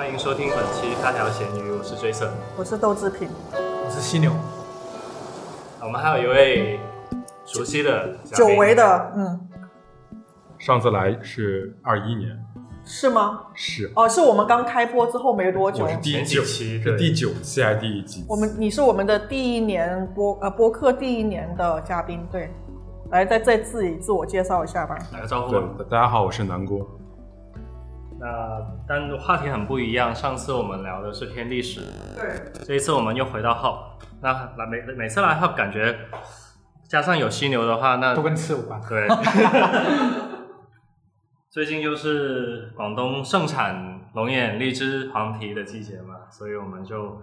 欢迎收听本期《大条咸鱼》，我是 Jason。我是豆制品，我是犀牛，我们还有一位熟悉的久违的，嗯，上次来是二一年，是吗？是哦，是我们刚开播之后没多久我。是第九期对是第九期还是第一集？我们你是我们的第一年播呃播客第一年的嘉宾，对，来再再自己自我介绍一下吧。打个招呼对。，大家好，我是南锅。那但话题很不一样，上次我们聊的是偏历史，对，这一次我们又回到 Hub。那来每每次来 Hub 感觉加上有犀牛的话，那都跟吃有关。对。最近就是广东盛产龙眼、荔枝、黄皮的季节嘛，所以我们就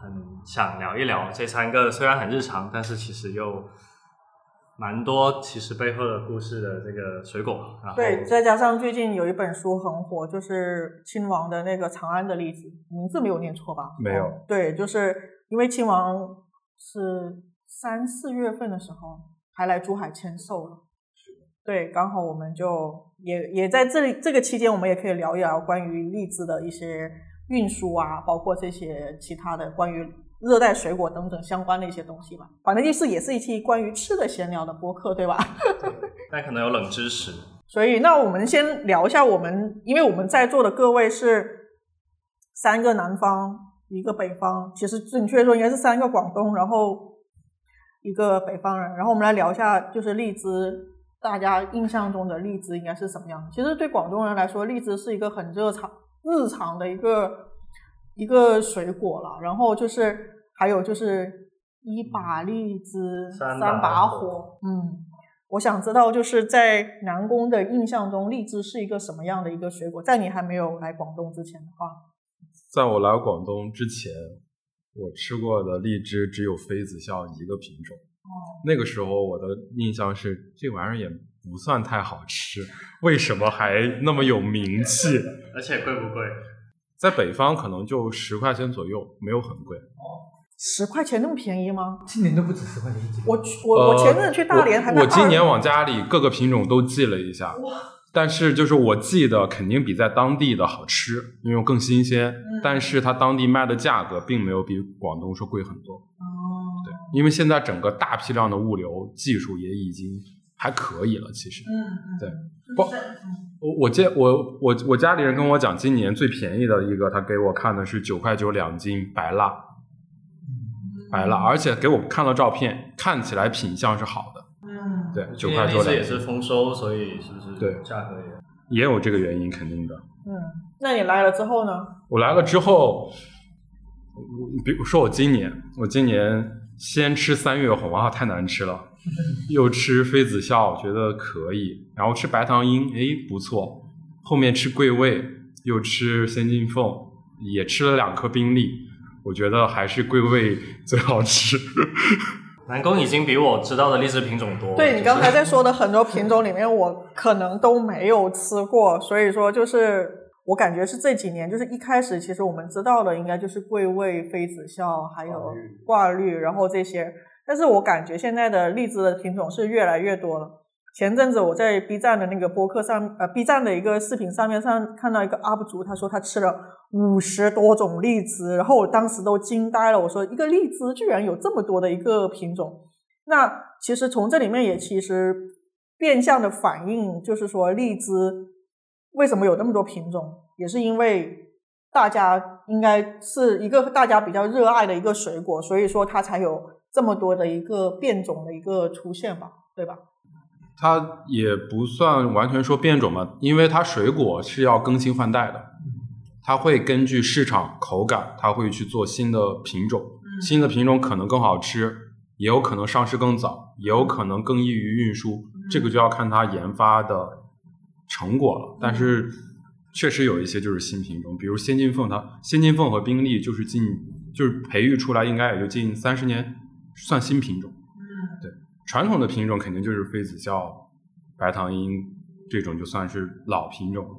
很想聊一聊这三个虽然很日常，但是其实又蛮多其实背后的故事的这个水果。然后对，再加上最近有一本书很火，就是亲王的那个《长安的例子》，名字没有念错吧？没有哦对，就是因为亲王是三四月份的时候还来珠海签售了。对，刚好我们就也也在这里这个期间，我们也可以聊一聊关于荔枝的一些运输啊，包括这些其他的关于热带水果等等相关的一些东西吧。反正就是也是一期关于吃的闲聊的播客，对吧？但可能有冷知识。所以，那我们先聊一下我们，因为我们在座的各位是三个南方，一个北方，其实准确说应该是三个广东，然后一个北方人。然后我们来聊一下，就是荔枝，大家印象中的荔枝应该是什么样的？其实对广东人来说，荔枝是一个很热常、日常的一个一个水果了。然后就是还有就是一把荔枝三三把火，嗯。我想知道，就是在南宫的印象中，荔枝是一个什么样的一个水果？在你还没有来广东之前的话，在我来广东之前，我吃过的荔枝只有妃子笑一个品种。哦那个时候我的印象是，这玩意儿也不算太好吃，为什么还那么有名气？而且贵不贵？在北方可能就十块钱左右，没有很贵。哦，十块钱那么便宜吗？今年都不止十块钱一斤。我去我我前阵子去大连还呃我，我今年往往家里各个品种都寄了一下，但是就是我寄的肯定比在当地的好吃，因为更新鲜。嗯但是它当地卖的价格并没有比广东说贵很多。哦，对，因为现在整个大批量的物流技术也已经还可以了，其实。嗯，嗯对，不我我见我我我家里人跟我讲，今年最便宜的一个，他给我看的是九块九两斤白蜡，白蜡，而且给我看了照片，看起来品相是好的。嗯，对，九块多两荔枝也是丰收，所以是不是对价格也也有这个原因，肯定的。嗯，那你来了之后呢？我来了之后，我比如说我今年，我今年先吃三月红啊，太难吃了，又吃妃子笑，觉得可以，然后吃白糖樱，诶，不错，后面吃桂味，又吃仙金凤，也吃了两颗冰粒，我觉得还是桂味最好吃。南宫已经比我知道的荔枝品种多。对你就是刚才在说的很多品种里面，我可能都没有吃过，所以说就是我感觉是这几年，就是一开始其实我们知道的应该就是桂味、妃子笑，还有挂绿，然后这些，但是我感觉现在的荔枝的品种是越来越多了。前阵子我在 B 站的那个播客上，呃，B 站的一个视频上面上看到一个 UP 主，他说他吃了五十多种荔枝，然后我当时都惊呆了，我说一个荔枝居然有这么多的一个品种。那其实从这里面也其实变相的反映，就是说荔枝为什么有那么多品种，也是因为大家应该是一个大家比较热爱的一个水果，所以说它才有这么多的一个变种的一个出现吧，对吧？它也不算完全说变种嘛，因为它水果是要更新换代的，它会根据市场口感，它会去做新的品种，新的品种可能更好吃，也有可能上市更早，也有可能更易于运输，这个就要看它研发的成果了。但是确实有一些就是新品种，比如仙金凤，它仙金凤和宾利就是近就是培育出来应该也就近三十年，算新品种。对，传统的品种肯定就是妃子笑、白糖樱这种，就算是老品种了。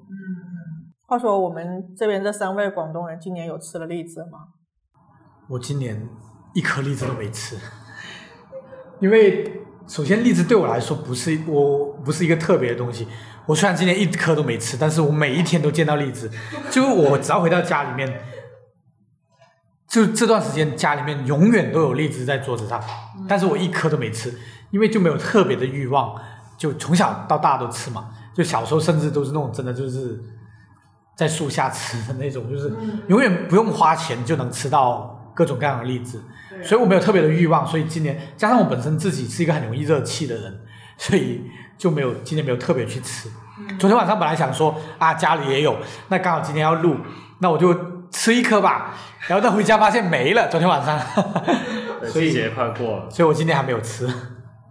话说我们这边这三位广东人今年有吃了荔枝吗？我今年一颗荔枝都没吃，因为首先荔枝对我来说不是我不是一个特别的东西。我虽然今年一颗都没吃，但是我每一天都见到荔枝。就我只要回到家里面，就这段时间家里面永远都有荔枝在桌子上，但是我一颗都没吃，因为就没有特别的欲望。就从小到大都吃嘛，就小时候甚至都是那种真的就是在树下吃的那种，就是永远不用花钱就能吃到各种各样的荔枝。所以我没有特别的欲望，所以今年加上我本身自己是一个很容易热气的人，所以就没有今年没有特别去吃。昨天晚上本来想说啊家里也有，那刚好今天要录，那我就吃一颗吧。然后再回家发现没了，昨天晚上。所以季节快过了，所以我今天还没有吃。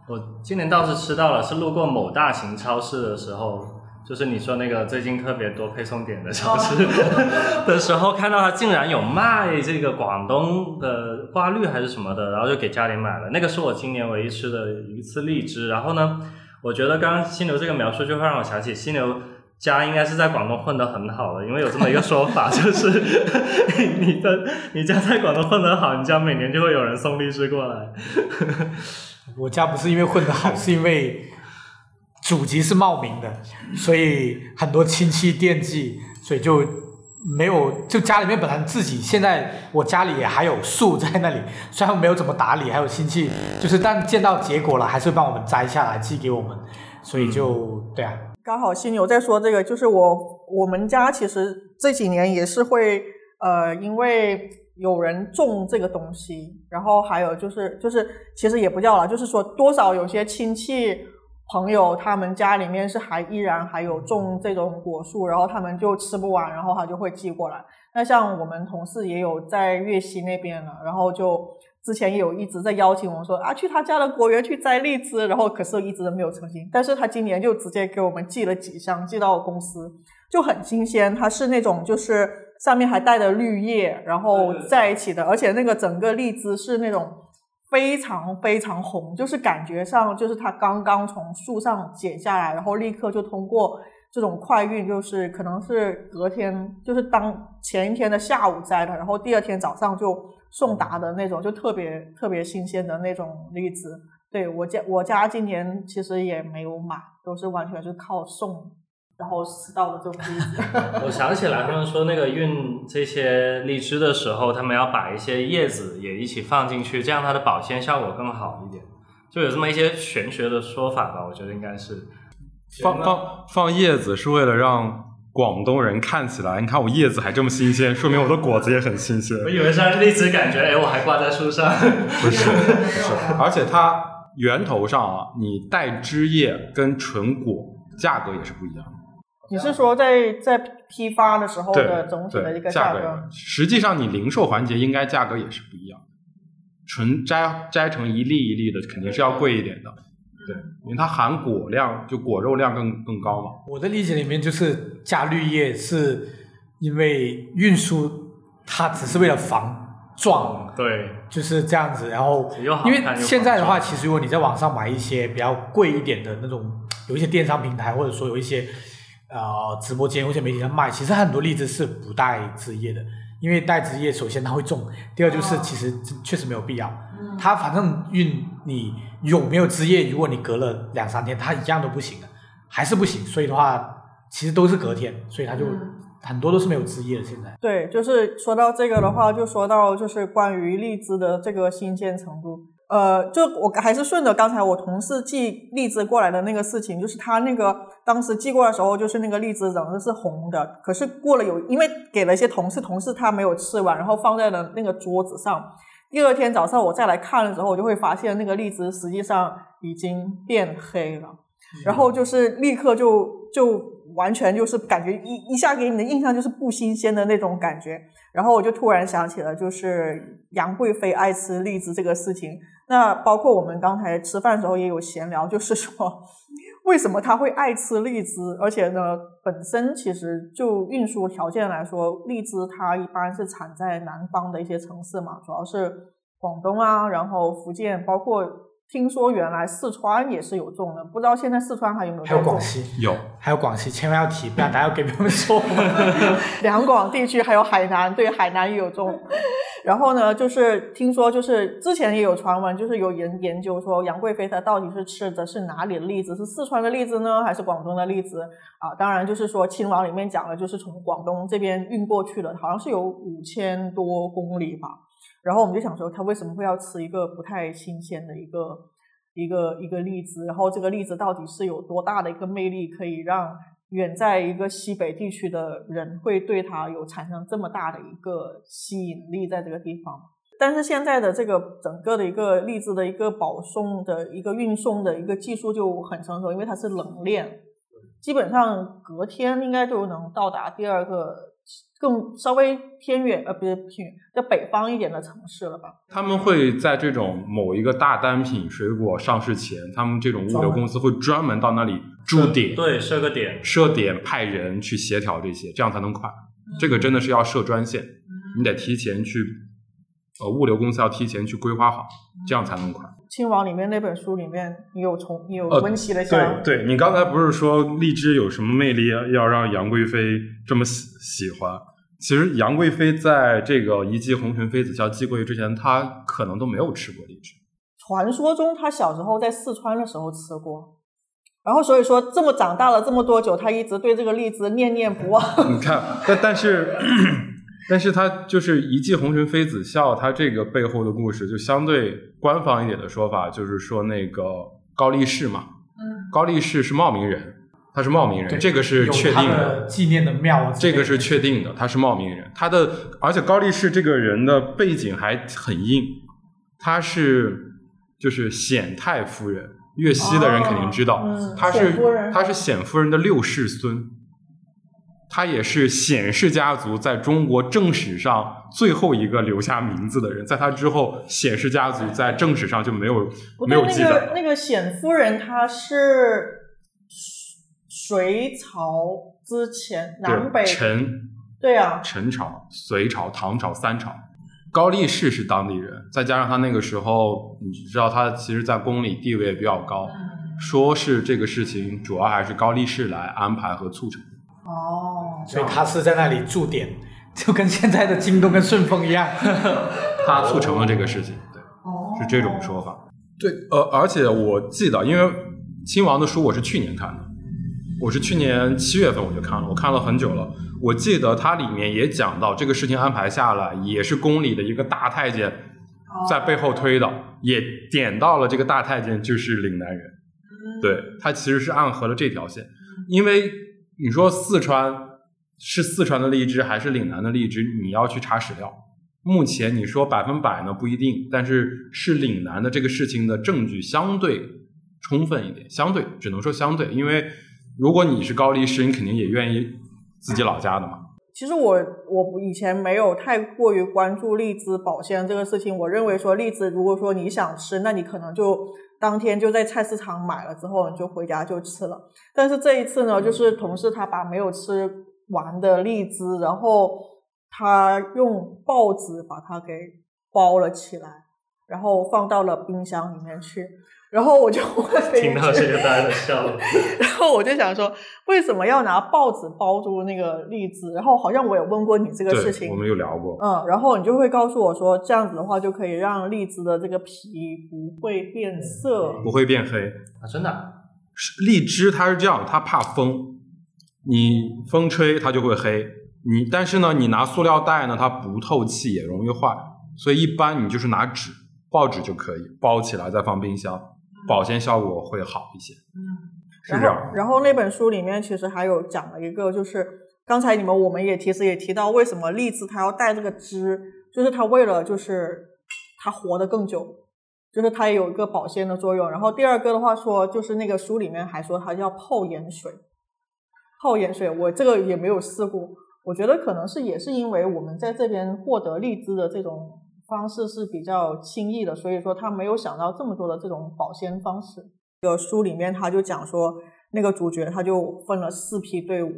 我今年倒是吃到了，是路过某大型超市的时候，就是你说那个最近特别多配送点的超市 的时候，看到它竟然有卖这个广东的瓜绿还是什么的，然后就给家里买了。那个是我今年唯一吃的一次荔枝。然后呢，我觉得刚刚犀牛这个描述就会让我想起犀牛家应该是在广东混得很好的，因为有这么一个说法，就是你的你家在广东混得好，你家每年就会有人送荔枝过来。我家不是因为混得好，是因为祖籍是茂名的，所以很多亲戚惦记，所以就没有就家里面本来自己现在我家里也还有树在那里，虽然没有怎么打理，还有亲戚就是但见到结果了，还是会帮我们摘下来寄给我们，所以就对啊。刚好犀牛在说这个，就是我我们家其实这几年也是会呃，因为有人种这个东西，然后还有就是就是其实也不叫了，就是说多少有些亲戚朋友他们家里面是还依然还有种这种果树，然后他们就吃不完，然后他就会寄过来。那像我们同事也有在粤西那边了，然后就之前也有一直在邀请我们说啊去他家的果园去摘荔枝，然后可是一直都没有成型。但是他今年就直接给我们寄了几箱，寄到公司就很新鲜，它是那种就是上面还带着绿叶，然后在一起的，而且那个整个荔枝是那种非常非常红，就是感觉上就是它刚刚从树上剪下来，然后立刻就通过这种快运，就是可能是隔天，就是当前一天的下午摘的，然后第二天早上就送达的那种，就特别特别新鲜的那种荔枝。对我家我家今年其实也没有买，都是完全是靠送，然后吃到的这种荔枝。我想起来，他们说那个运这些荔枝的时候，他们要把一些叶子也一起放进去，这样它的保鲜效果更好一点。就有这么一些玄学的说法吧，我觉得应该是。放放放叶子是为了让广东人看起来，你看我叶子还这么新鲜，说明我的果子也很新鲜。我以为是荔枝，感觉哎，我还挂在树上。不是，不是，而且它源头上啊，你带枝叶跟纯果价格也是不一样的。你是说在在批发的时候的总体的一，个价价格？实际上你零售环节应该价格也是不一样的。纯摘摘成一粒一粒的，肯定是要贵一点的。对，因为它含果量，就果肉量更更高嘛。我的理解里面就是加绿叶是因为运输它只是为了防撞，对，就是这样子。然后因为现在的话，其实如果你在网上买一些比较贵一点的那种，有一些电商平台或者说有一些呃直播间有一些媒体上卖，其实很多荔枝是不带枝叶的。因为带枝叶，首先它会重，第二就是其实确实没有必要。它反正运你有没有枝叶，如果你隔了两三天，它一样都不行的，还是不行。所以的话，其实都是隔天，所以它就、很多都是没有枝叶的。现在对，就是说到这个的话，就说到就是关于荔枝的这个新鲜程度。呃，就我还是顺着刚才我同事寄荔枝过来的那个事情，就是他那个当时寄过来的时候，就是那个荔枝整个是红的，可是过了有，因为给了一些同事，同事他没有吃完，然后放在了那个桌子上。第二天早上我再来看的时候，我就会发现那个荔枝实际上已经变黑了。然后就是立刻就就完全就是感觉一一下给你的印象就是不新鲜的那种感觉。然后我就突然想起了就是杨贵妃爱吃荔枝这个事情。那包括我们刚才吃饭的时候也有闲聊，就是说为什么他会爱吃荔枝，而且呢，本身其实就运输条件来说，荔枝它一般是产在南方的一些城市嘛，主要是广东啊，然后福建，包括听说原来四川也是有种的，不知道现在四川还有没有还有广？西，有，还有广西，千万要提，不然大家要给别人说。两广地区还有海南，对，海南也有种。然后呢，就是听说，就是之前也有传闻，就是有人研究说杨贵妃她到底是吃的是哪里的栗子，是四川的栗子呢，还是广东的栗子啊？当然，就是说亲王里面讲的，就是从广东这边运过去的，好像是有五千多公里吧。然后我们就想说，他为什么会要吃一个不太新鲜的一个一个一个栗子？然后这个栗子到底是有多大的一个魅力，可以让？远在一个西北地区的人会对它有产生这么大的一个吸引力，在这个地方。但是现在的这个整个的一个荔枝的一个保送的一个运送的一个技术就很成熟，因为它是冷链，基本上隔天应该就能到达第二个。更稍微偏远呃，不是偏远，在北方一点的城市了吧？他们会在这种某一个大单品水果上市前，他们这种物流公司会专门到那里驻点，对，设个点，设点派人去协调这些，这样才能快。这个真的是要设专线，你得提前去，呃，物流公司要提前去规划好，这样才能快。亲王里面那本书里面，你有从你有温习了一下。对，对你刚才不是说荔枝有什么魅力，要让杨贵妃这么喜喜欢？其实杨贵妃在这个一骑红裙妃子笑寄过去之前，她可能都没有吃过荔枝。传说中，她小时候在四川的时候吃过，然后所以说这么长大了这么多久，她一直对这个荔枝念念不忘。你看，但但是，但是他就是一骑红尘妃子笑，他这个背后的故事就相对官方一点的说法，就是说那个高力士嘛，嗯，高力士是茂名人。他是茂名人，这个是确定的。纪念的庙，这个是确定的。他是茂名人，他的而且高力士这个人的背景还很硬，他是就是显太夫人，粤西的人肯定知道，他是他是显夫人的六世孙，他也是显氏家族在中国正史上最后一个留下名字的人，在他之后，显氏家族在正史上就没有没有记载。那个显夫人，她是。隋朝之前，南北陈，对啊，陈朝、隋朝、唐朝三朝，高力士是当地人，再加上他那个时候，你知道他其实，在宫里地位也比较高，说是这个事情主要还是高力士来安排和促成。哦，所以他是在那里驻点，就跟现在的京东跟顺丰一样，他促成了这个事情，对，是这种说法。对，呃，而且我记得，因为亲王的书我是去年看的。我是去年七月份我就看了，我看了很久了。我记得它里面也讲到这个事情安排下来，也是宫里的一个大太监在背后推的，也点到了这个大太监就是岭南人。对他其实是暗合了这条线，因为你说四川是四川的荔枝还是岭南的荔枝，你要去查史料。目前你说百分百呢不一定，但是是岭南的这个事情的证据相对充分一点，相对只能说相对，因为。如果你是高力士，你肯定也愿意自己老家的嘛。其实我我以前没有太过于关注荔枝保鲜这个事情。我认为说荔枝，如果说你想吃，那你可能就当天就在菜市场买了之后，你就回家就吃了。但是这一次呢，就是同事他把没有吃完的荔枝，然后他用报纸把它给包了起来，然后放到了冰箱里面去。然后我就听到这个，大家都笑了。然后我就想说，为什么要拿报纸包住那个荔枝？然后好像我也问过你这个事情，我们有聊过。嗯，然后你就会告诉我说，这样子的话就可以让荔枝的这个皮不会变色，不会变黑啊！真的，荔枝它是这样，它怕风，你风吹它就会黑。你但是呢，你拿塑料袋呢，它不透气也容易坏，所以一般你就是拿纸、报纸就可以包起来，再放冰箱。保鲜效果会好一些，嗯，是这样。然后那本书里面其实还有讲了一个，就是刚才你们我们也其实也提到，为什么荔枝它要带这个汁，就是它为了就是它活得更久，就是它也有一个保鲜的作用。然后第二个的话说，就是那个书里面还说它要泡盐水，泡盐水，我这个也没有试过，我觉得可能是也是因为我们在这边获得荔枝的这种。方式是比较轻易的，所以说他没有想到这么多的这种保鲜方式。这个书里面他就讲说，那个主角他就分了四批队伍，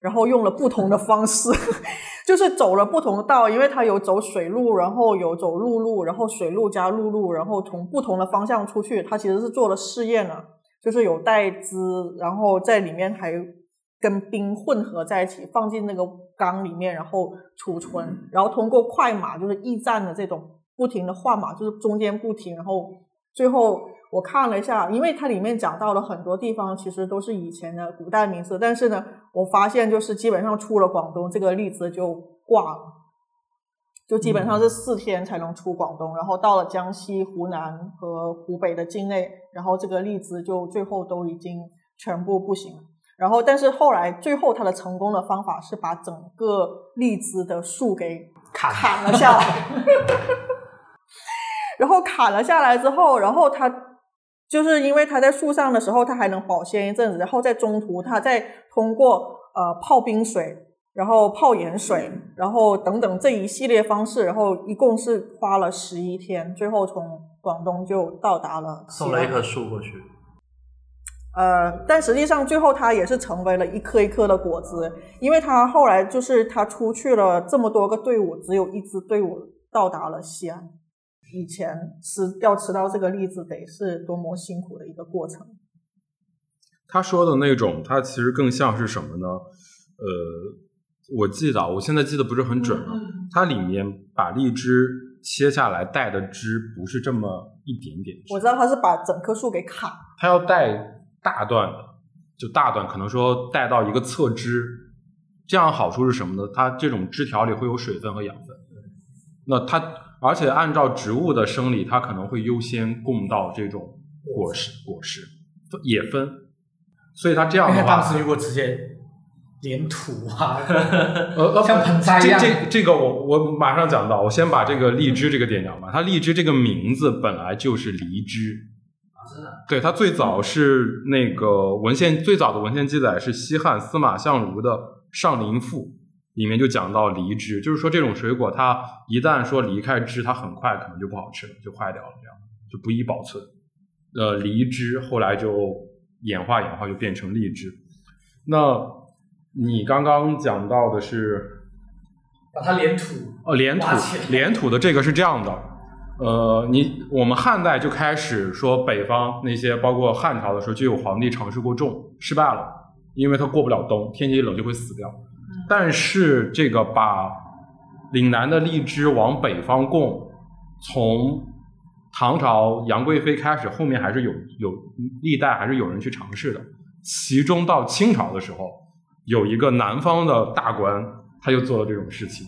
然后用了不同的方式，就是走了不同的道，因为他有走水路，然后有走陆路，然后水路加陆路，然后从不同的方向出去。他其实是做了试验了，就是有带资，然后在里面还跟冰混合在一起，放进那个缸里面，然后储存，然后通过快马就是驿站的这种不停的换马，就是中间不停，然后最后我看了一下，因为它里面讲到了很多地方，其实都是以前的古代名字，但是呢，我发现就是基本上出了广东这个荔枝就挂了。就基本上是四天才能出广东，然后到了江西、湖南和湖北的境内，然后这个荔枝就最后都已经全部不行了。然后，但是后来最后他的成功的方法是把整个荔枝的树给砍砍了下来，然后砍了下来之后，然后他就是因为他在树上的时候他还能保鲜一阵子，然后在中途他再通过呃泡冰水。然后泡盐水，然后等等这一系列方式，然后一共是花了十一天，最后从广东就到达了。送了一棵树过去。呃，但实际上最后它也是成为了一颗一颗的果子，因为它后来就是它出去了这么多个队伍，只有一支队伍到达了西安。以前吃要吃到这个栗子，得是多么辛苦的一个过程。他说的那种，它其实更像是什么呢？呃。我记得，我现在记得不是很准了。它里面把荔枝切下来带的汁不是这么一点点。我知道它是把整棵树给砍。它要带大段的，就大段，可能说带到一个侧枝。这样好处是什么呢？它这种枝条里会有水分和养分。那它，而且按照植物的生理，它可能会优先供到这种果实、果实、也分。所以它这样的话，当时如果直接。连土啊，呃，像盆栽一样。这这这个我我马上讲到，我先把这个荔枝这个点讲吧。它荔枝这个名字本来就是梨枝。对，它最早是那个文献最早的文献记载是西汉司马相如的《上林赋》里面就讲到梨枝，就是说这种水果它一旦说离开枝，它很快可能就不好吃了，就坏掉了，这样就不宜保存。呃，梨枝后来就演化演化就变成荔枝，那。你刚刚讲到的是把它连土哦，连土连土的这个是这样的，呃，你我们汉代就开始说北方那些，包括汉朝的时候就有皇帝尝试过种，失败了，因为他过不了冬，天气一冷就会死掉。但是这个把岭南的荔枝往北方供，从唐朝杨贵妃开始，后面还是有有历代还是有人去尝试的，其中到清朝的时候。有一个南方的大官，他就做了这种事情，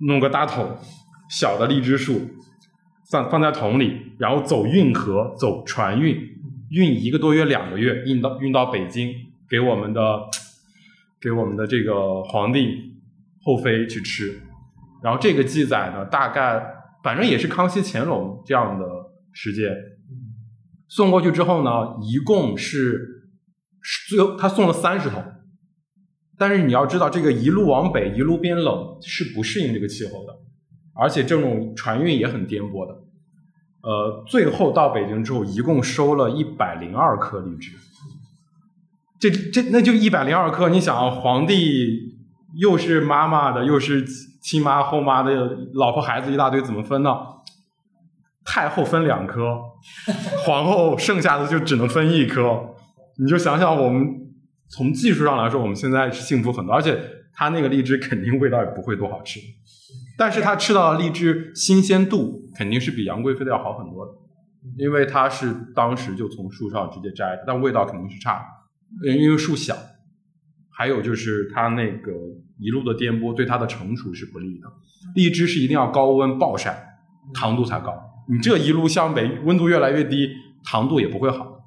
弄个大桶，小的荔枝树，放放在桶里，然后走运河，走船运，运一个多月、两个月，运到运到北京，给我们的给我们的这个皇帝后妃去吃。然后这个记载呢，大概反正也是康熙、乾隆这样的时间，送过去之后呢，一共是最后他送了三十桶。但是你要知道，这个一路往北，一路变冷，是不适应这个气候的，而且这种船运也很颠簸的。呃，最后到北京之后，一共收了一百零二颗荔枝。这这那就一百零二颗，你想，皇帝又是妈妈的，又是亲妈后妈的，老婆孩子一大堆，怎么分呢？太后分两颗，皇后剩下的就只能分一颗。你就想想我们。从技术上来说，我们现在是幸福很多，而且它那个荔枝肯定味道也不会多好吃，但是它吃到的荔枝新鲜度肯定是比杨贵妃的要好很多的，因为它是当时就从树上直接摘的，但味道肯定是差，因为树小，还有就是它那个一路的颠簸对它的成熟是不利的。荔枝是一定要高温暴晒，糖度才高，你这一路向北，温度越来越低，糖度也不会好。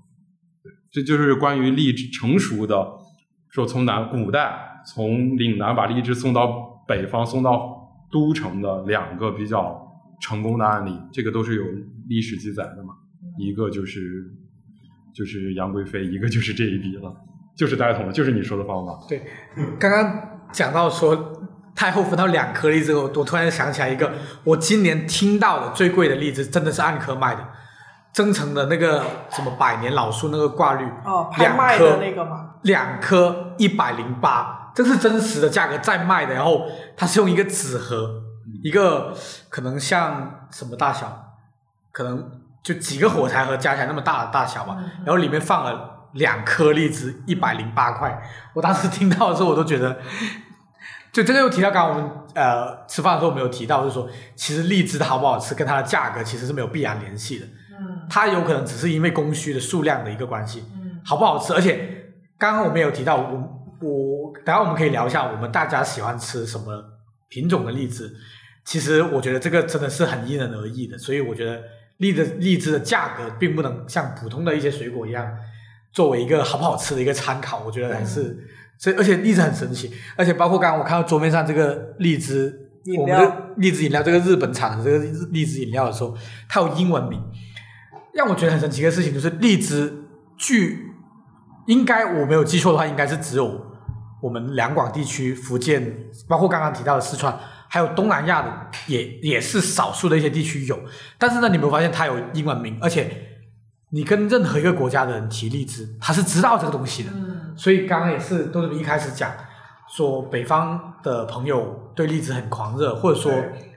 这就是关于荔枝成熟的，说从南古代从岭南把荔枝送到北方，送到都城的两个比较成功的案例，这个都是有历史记载的嘛。一个就是就是杨贵妃，一个就是这一笔了，就是带桶，就是你说的方法。对，刚刚讲到说太后分到两颗荔枝，我我突然想起来一个，我今年听到的最贵的荔枝，真的是按颗卖的。增城的那个什么百年老树那个挂绿，哦，拍卖的那个吗？两颗一百零八，这是真实的价格在卖的。然后它是用一个纸盒，一个可能像什么大小，可能就几个火柴盒加起来那么大的大小吧。然后里面放了两颗荔枝一百零八块。我当时听到的时候，我都觉得，就这个又提到刚刚我们呃吃饭的时候没有提到，就是说其实荔枝的好不好吃跟它的价格其实是没有必然联系的。嗯它有可能只是因为供需的数量的一个关系，嗯好不好吃？而且刚刚我们有提到，我我等下我们可以聊一下我们大家喜欢吃什么品种的荔枝。其实我觉得这个真的是很因人而异的，所以我觉得荔的荔枝的价格并不能像普通的一些水果一样作为一个好不好吃的一个参考。我觉得还是这，而且荔枝很神奇，而且包括刚刚我看到桌面上这个荔枝，我们的荔枝饮料，这个日本产的这个荔枝饮料的时候，它有英文名。让我觉得很神奇的事情就是荔枝，据应该我没有记错的话，应该是只有我们两广地区、福建，包括刚刚提到的四川，还有东南亚的，也也是少数的一些地区有。但是呢，你有没有发现它有英文名？而且你跟任何一个国家的人提荔枝，他是知道这个东西的。嗯所以刚刚也是都是一开始讲说北方的朋友对荔枝很狂热，或者说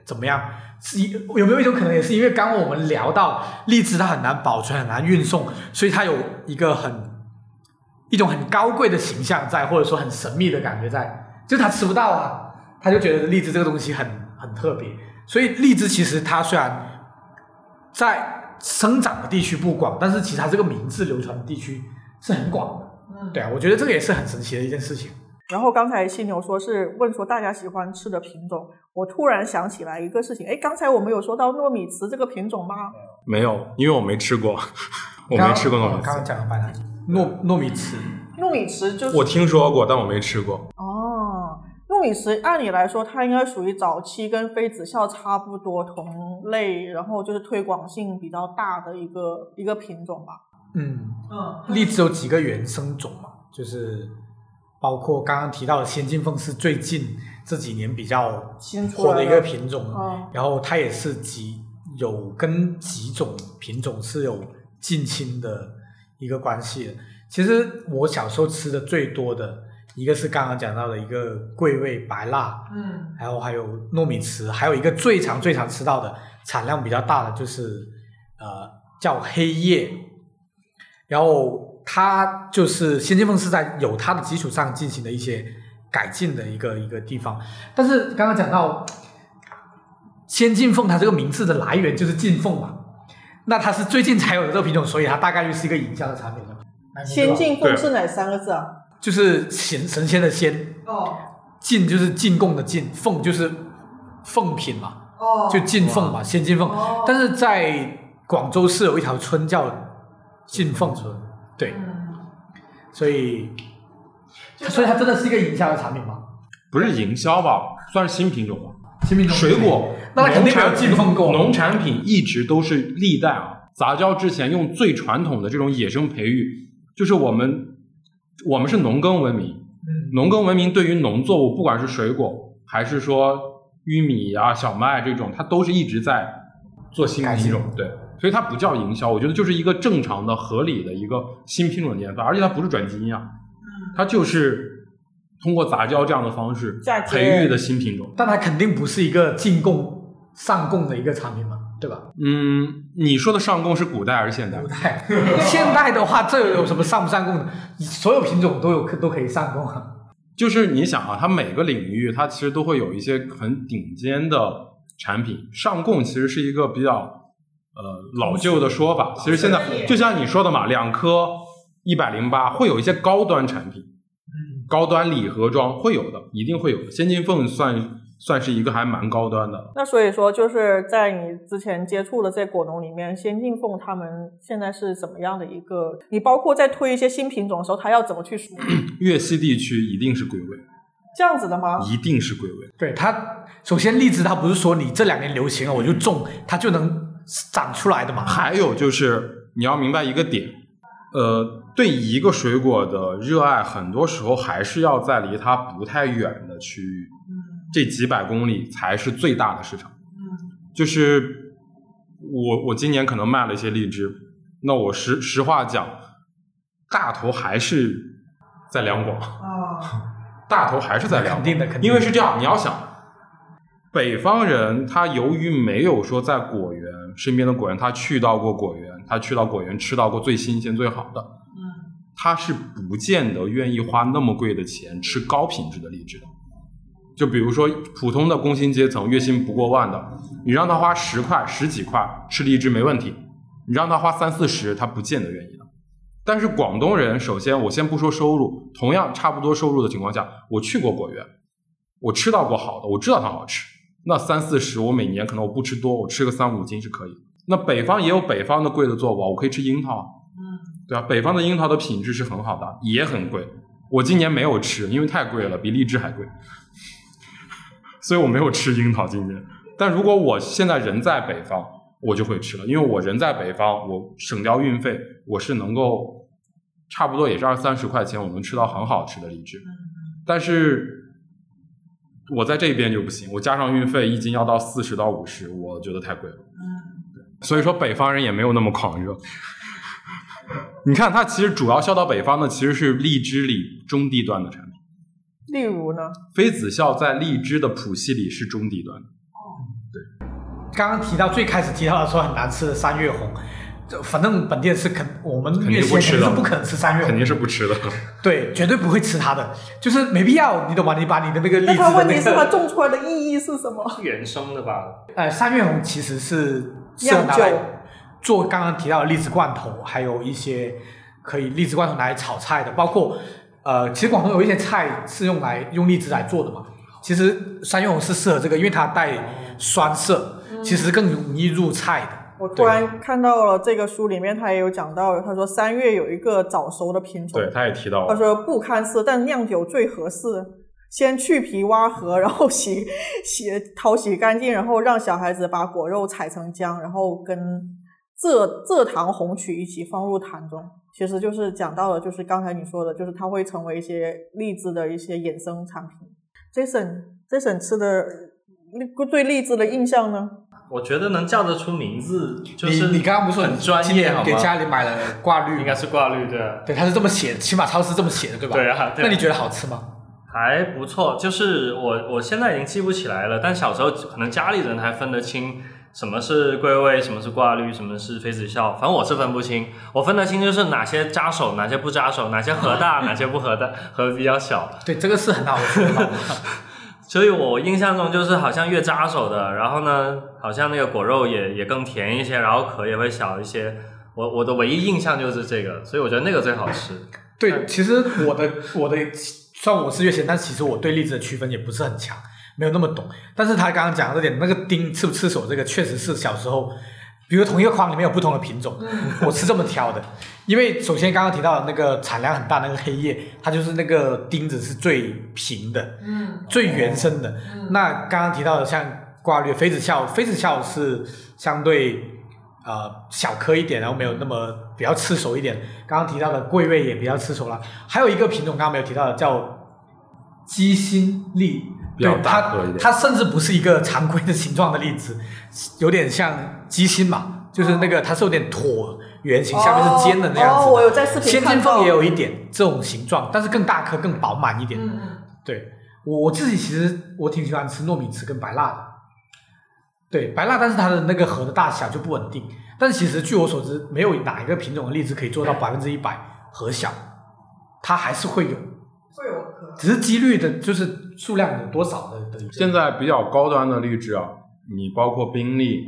怎么样？是一有没有一种可能，也是因为刚刚我们聊到荔枝它很难保存、很难运送，所以它有一个很一种很高贵的形象在，或者说很神秘的感觉在，就是他吃不到啊，他就觉得荔枝这个东西很很特别。所以荔枝其实它虽然在生长的地区不广，但是其实它这个名字流传的地区是很广的。嗯。对啊，我觉得这个也是很神奇的一件事情。然后刚才犀牛说是问说大家喜欢吃的品种，我突然想起来一个事情，哎，刚才我们有说到糯米糍这个品种吗？没有，因为我没吃过，我没吃过糯米糍刚刚。讲了白兰糯糯米糍，糯米糍就是我听说过，但我没吃过。哦，糯米糍按理来说它应该属于早期跟妃子笑差不多同类，然后就是推广性比较大的一个一个品种吧。嗯，嗯荔枝有几个原生种嘛，就是包括刚刚提到的仙境凤是最近这几年比较新出火的一个品种，嗯然后它也是几有跟几种品种是有近亲的一个关系的。其实我小时候吃的最多的一个是刚刚讲到的一个桂味白辣，嗯然后还有糯米糍，还有一个最常最常吃到的产量比较大的就是呃叫黑叶，然后它就是先进凤是在有它的基础上进行的一些改进的一个一个地方，但是刚刚讲到仙进凤它这个名字的来源就是进凤嘛，那它是最近才有的这个品种，所以它大概率是一个营销的产品了。仙境凤是哪三个字啊？就是神神仙的仙，哦进就是进贡的进，凤就是凤品嘛。哦就进凤嘛，先进凤。哦但是在广州市有一条村叫进凤村，对，嗯所以所以它真的是一个营销的产品吗？不是营销吧，算是新品种吧。新品种水果，那肯定没有农产进凤过农产品一直都是历代啊，杂交之前用最传统的这种野生培育，就是我们我们是农耕文明，嗯农耕文明对于农作物，不管是水果还是说玉米啊、小麦这种，它都是一直在做新品种，对，所以它不叫营销，我觉得就是一个正常的、合理的一个新品种的研发，而且它不是转基因啊，它就是通过杂交这样的方式培育的新品种。但它肯定不是一个进贡上供的一个产品嘛，对吧？嗯，你说的上供是古代还是现代古？代，现代的话，这有什么上不上供的？所有品种都有都可以上供啊。就是你想啊，它每个领域它其实都会有一些很顶尖的产品，上供其实是一个比较呃老旧的说法。其实现在就像你说的嘛，两颗一百零八会有一些高端产品，高端礼盒装会有的，一定会有的。先进凤算算是一个还蛮高端的。那所以说，就是在你之前接触的这些果农里面，先进凤他们现在是怎么样的一个？你包括在推一些新品种的时候，他要怎么去说？粤西地区一定是归位，这样子的吗？一定是归位。对它，首先荔枝它不是说你这两年流行了我就种，它就能长出来的嘛。还有就是你要明白一个点，呃，对一个水果的热爱，很多时候还是要在离它不太远的区域，这几百公里才是最大的市场。就是我我今年可能卖了一些荔枝，那我实实话讲，大头还是在两广，哦，大头还是在两广，肯定的肯定的因为是这样，你要想。北方人他由于没有说在果园身边的果园，他去到过果园，他去到果园吃到过最新鲜最好的，他是不见得愿意花那么贵的钱吃高品质的荔枝的。就比如说普通的工薪阶层，月薪不过万的，你让他花十块、十几块吃荔枝没问题，你让他花三四十，他不见得愿意的。但是广东人，首先我先不说收入，同样差不多收入的情况下，我去过果园，我吃到过好的，我知道它好吃。那三四十，我每年可能我不吃多，我吃个三五斤是可以。那北方也有北方的贵的做法，我可以吃樱桃啊，嗯，对啊，北方的樱桃的品质是很好的，也很贵。我今年没有吃，因为太贵了，比荔枝还贵，所以我没有吃樱桃今年。但如果我现在人在北方，我就会吃了，因为我人在北方，我省掉运费，我是能够差不多也是二三十块钱，我能吃到很好吃的荔枝。但是我在这边就不行，我加上运费，一斤要到四十到五十，我觉得太贵了。所以说北方人也没有那么狂热。你看，它其实主要销到北方的其实是荔枝里中低端的产品。例如呢？妃子笑在荔枝的谱系里是中低端对。刚刚提到最开始提到的说很难吃的三月红，就反正本店是肯我们肯定粤西人不吃的肯定是不可能吃三月红，肯定是不吃的。对，绝对不会吃它的，就是没必要，你懂吗？你把你的那个荔那枝的那他问题是它，种出来的意义是什么？原生的吧？呃，三月红其实是适合酿拿来酒做刚刚提到的荔枝罐头，还有一些可以荔枝罐头拿来炒菜的，包括呃，其实广东有一些菜是用来用荔枝来做的嘛。其实三月红是适合这个，因为它带酸涩，其实更容易入菜的。我突然看到了这个书里面，他也有讲到，他说三月有一个早熟的品种，对，他也提到了。他说不堪吃，但酿酒最合适。先去皮挖核，然后洗洗淘洗干净，然后让小孩子把果肉踩成浆，然后跟蔗蔗糖红曲一起放入坛中。其实就是讲到了，就是刚才你说的，就是它会成为一些荔枝的一些衍生产品。Jason Jason 吃的对荔枝的印象呢？我觉得能叫得出名字，就是你你刚刚不是很专业好吗？家里买了挂绿？应该是挂绿对啊，对，它是这么写的，起码超市这么写的，对吧？对啊，对啊那你觉得好吃吗？还不错，就是我我现在已经记不起来了，但小时候可能家里人还分得清什么是桂味，什么是挂绿，什么是妃子笑，反正我是分不清。我分得清就是哪些扎手，哪些不扎手，哪些核大，哪些不核大，核比较小。对，这个是很好的。所以我印象中就是好像越扎手的，然后呢，好像那个果肉也也更甜一些，然后壳也会小一些。我我的唯一印象就是这个，所以我觉得那个最好吃。对，其实我的我的虽然我是越咸，但其实我对荔枝的区分也不是很强，没有那么懂。但是他刚刚讲的这点，那个钉刺不刺手，这个确实是小时候，比如同一个筐里面有不同的品种，我是这么挑的。因为首先刚刚提到的那个产量很大那个黑叶，它就是那个钉子是最平的，嗯，最原生的。那刚刚提到的像挂绿、妃子笑，妃子笑是相对呃小颗一点，然后没有那么比较刺手一点。刚刚提到的桂味也比较刺手了。还有一个品种刚刚没有提到的叫鸡心粒，比较对它大颗一点。它甚至不是一个常规的形状的荔枝，有点像鸡心嘛，就是那个它是有点椭圆形，下面是尖的那样子哦。我有在视频仙看到金凤也有一点这种形状，但是更大颗、更饱满一点。嗯对。我我自己其实我挺喜欢吃糯米糍跟白辣的，对白辣，但是它的那个核的大小就不稳定。但是其实据我所知，没有哪一个品种的荔枝可以做到百分之一百核小，它还是会有，会有壳。只是几率的，就是数量有多少的。现在比较高端的荔枝啊，你包括宾利、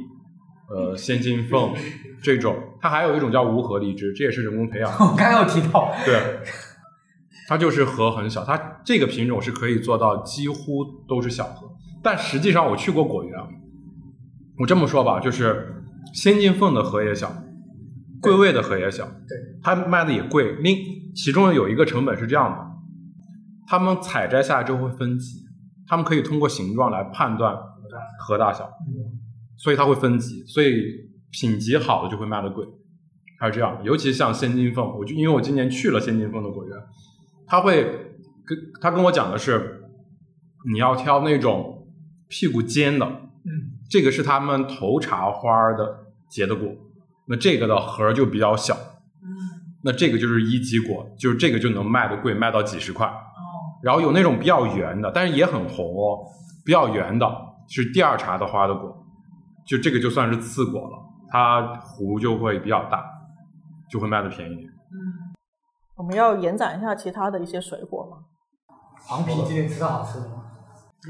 呃仙金凤 这种，它还有一种叫无核荔枝，这也是人工培养。我刚刚有提到，对，它就是核很小，它这个品种是可以做到几乎都是小核。但实际上我去过果园，我这么说吧，就是先进凤的核也小，桂味的核也小，对，它卖的也贵。另其中有一个成本是这样的，他们采摘下来之后会分级，他们可以通过形状来判断核大小，所以它会分级，所以品级好的就会卖的贵。它是这样的，尤其像仙金凤，我就因为我今年去了仙金凤的果园，他会跟他跟我讲的是，你要挑那种屁股尖的，嗯，这个是他们头茶花的结的果，那这个的核就比较小，那这个就是一级果，就是这个就能卖的贵，卖到几十块。然后有那种比较圆的，但是也很红哦，比较圆的是第二茬的花的果，就这个就算是次果了，它核就会比较大，就会卖的便宜点。嗯。我们要延展一下其他的一些水果吗？黄皮今天吃到好吃的吗？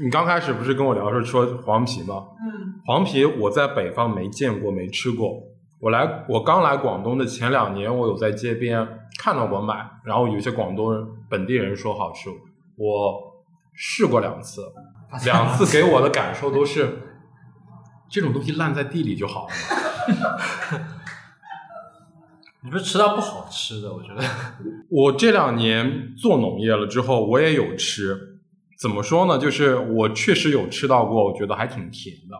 你刚开始不是跟我聊说说黄皮吗？嗯，黄皮我在北方没见过，没吃过。我来，我刚来广东的前两年，我有在街边看到过卖，然后有些广东人本地人说好吃，我试过两次，两次给我的感受都是，这种东西烂在地里就好了。你不是吃到不好吃的？我觉得我这两年做农业了之后，我也有吃，怎么说呢？就是我确实有吃到过，我觉得还挺甜的，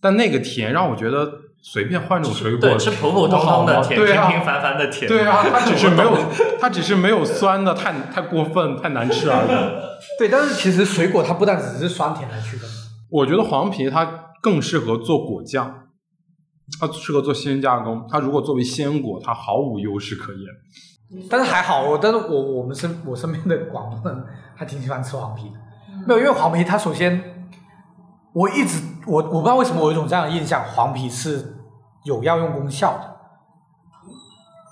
但那个甜让我觉得随便换种水果对是普普通通的甜，平平凡凡的甜。对啊，它只是没有，它只是没有酸的，太太过分，太难吃而已。对，但是其实水果它不但只是酸甜来区分，我觉得黄皮它更适合做果酱，它适合做鲜加工。它如果作为鲜果，它毫无优势可言。但是还好，我但是我我们身我身边的广东人还挺喜欢吃黄皮的，没有，因为黄皮它首先我一直我我不知道为什么我有一种这样的印象，黄皮是有药用功效的，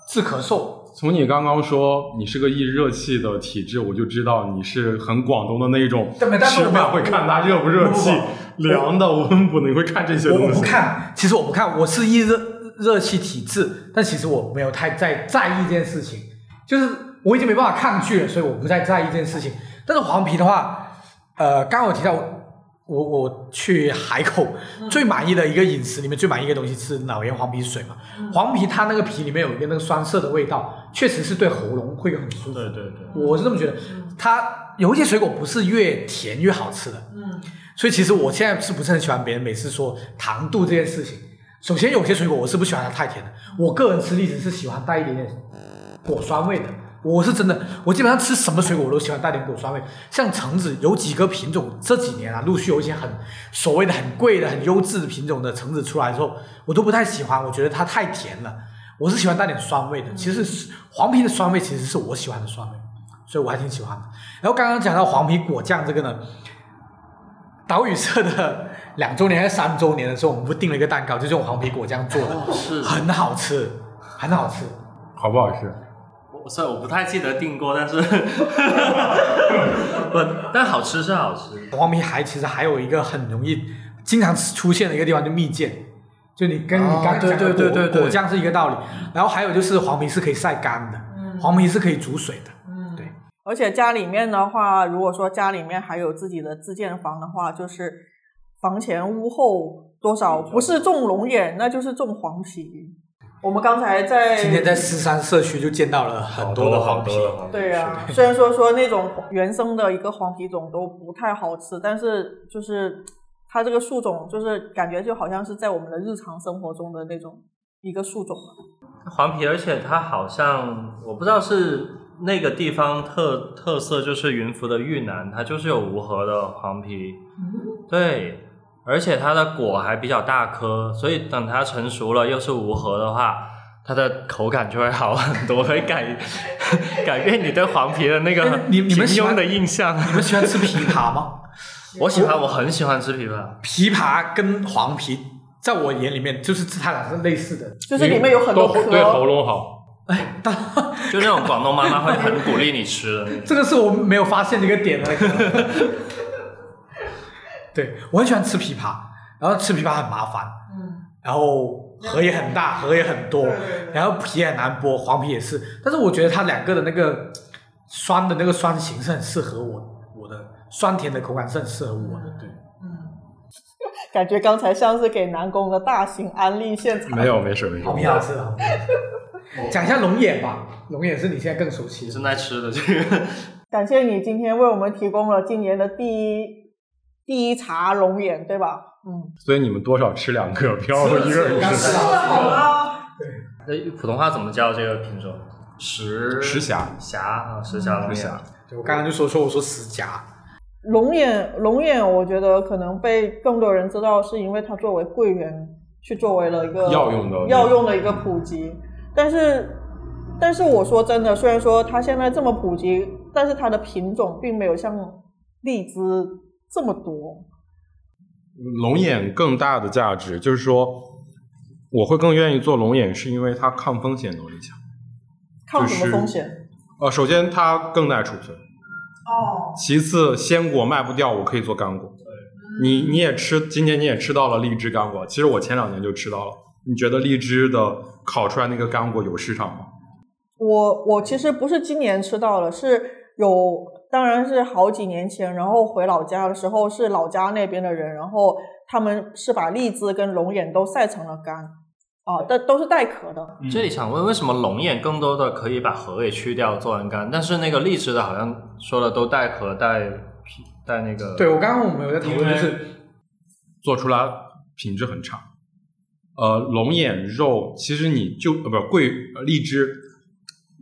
治咳嗽。从你刚刚说你是个易热气的体质，我就知道你是很广东的那一种，吃饭会看它热不热气凉的温不的，你会看这些东西。我不看，其实我不看，我是易热热气体质，但其实我没有太在在意这件事情，就是我已经没办法抗拒了，所以我不再在意这件事情。但是黄皮的话，呃，刚刚我提到我我去海口最满意的一个饮食里面最满意的东西是老盐黄皮水嘛，黄皮它那个皮里面有一个那个酸涩的味道，确实是对喉咙会很舒服。对对对，我是这么觉得，它有一些水果不是越甜越好吃的，嗯，所以其实我现在是不是很喜欢别人每次说糖度这件事情。首先，有些水果我是不喜欢它太甜的，我个人吃荔枝是喜欢带一点点果酸味的。我是真的，我基本上吃什么水果我都喜欢带点果酸味。像橙子，有几个品种这几年啊，陆续有一些很所谓的很贵的、很优质的品种的橙子出来之后，我都不太喜欢，我觉得它太甜了。我是喜欢带点酸味的。其实是黄皮的酸味，其实是我喜欢的酸味，所以我还挺喜欢的。然后刚刚讲到黄皮果酱这个呢，岛屿社的两周年还是三周年的时候，我们不订了一个蛋糕，就是用黄皮果酱做的，哦是很好吃，很好吃。好不好吃？我虽然我不太记得订过，但是 不，但好吃是好吃。黄皮还其实还有一个很容易经常出现的一个地方，就蜜饯，就你跟你哦刚才讲的对对对果对对果酱是一个道理。然后还有就是黄皮是可以晒干的，黄皮是可以煮水的。嗯对。而且家里面的话，如果说家里面还有自己的自建房的话，就是房前屋后多少不是种龙眼，那就是种黄皮。我们刚才在今天在狮山社区就见到了很多的黄皮，对啊，虽然说说那种原生的一个黄皮种都不太好吃，但是就是它这个树种，就是感觉就好像是在我们的日常生活中的那种一个树种。黄皮，而且它好像我不知道是那个地方特特色，就是云浮的玉南，它就是有无核的黄皮，对，而且它的果还比较大颗，所以等它成熟了又是无核的话，它的口感就会好很多，会改 改变你对黄皮的那个哎你你们喜欢平庸的印象。你们喜欢吃枇杷吗？我喜欢，我很喜欢吃枇杷。枇杷跟黄皮，在我眼里面就是它俩是类似的。就是里面有很多核对喉，咙好。哎，但就那种广东妈妈会很鼓励你吃的。这个是我没有发现的一个点。对，我很喜欢吃枇杷，然后吃枇杷很麻烦，嗯，然后核也很大，核也很多，然后皮也很难剥，黄皮也是。但是我觉得它两个的那个酸的那个酸型是很适合我，我的酸甜的口感是很适合我的。对，感觉刚才像是给南宫的大型安利现场。没有，没事没事。好皮好吃。讲一下龙眼吧，龙眼是你现在更熟悉的。正在吃的这个，感谢你今天为我们提供了今年的第一第一茶龙眼，对吧？嗯，所以你们多少吃两个，不要一个人吃。好啊。那普通话怎么叫这个品种？石石峡峡啊，石峡龙眼石峡。对我刚刚就说说我说石夹，龙眼，龙眼，我觉得可能被更多人知道，是因为它作为桂圆去作为了一个药用的药用的一个普及。但是，但是我说真的，虽然说它现在这么普及，但是它的品种并没有像荔枝这么多。龙眼更大的价值就是说，我会更愿意做龙眼，是因为它抗风险能力强。抗什么风险？呃，首先它更耐储存，哦，其次鲜果卖不掉，我可以做干果。你你也吃，今年你也吃到了荔枝干果。其实我前两年就吃到了。你觉得荔枝的烤出来那个干果有市场吗？我我其实不是今年吃到了，是有，当然是好几年前，然后回老家的时候是老家那边的人，然后他们是把荔枝跟龙眼都晒成了干，啊，但都是带壳的。这里想问，为什么龙眼更多的可以把核给去掉做完干，但是那个荔枝的好像说的都带壳带皮带那个？对我刚刚我们有在讨论，就是做出来品质很差。呃，龙眼肉其实你就呃不是桂呃荔枝，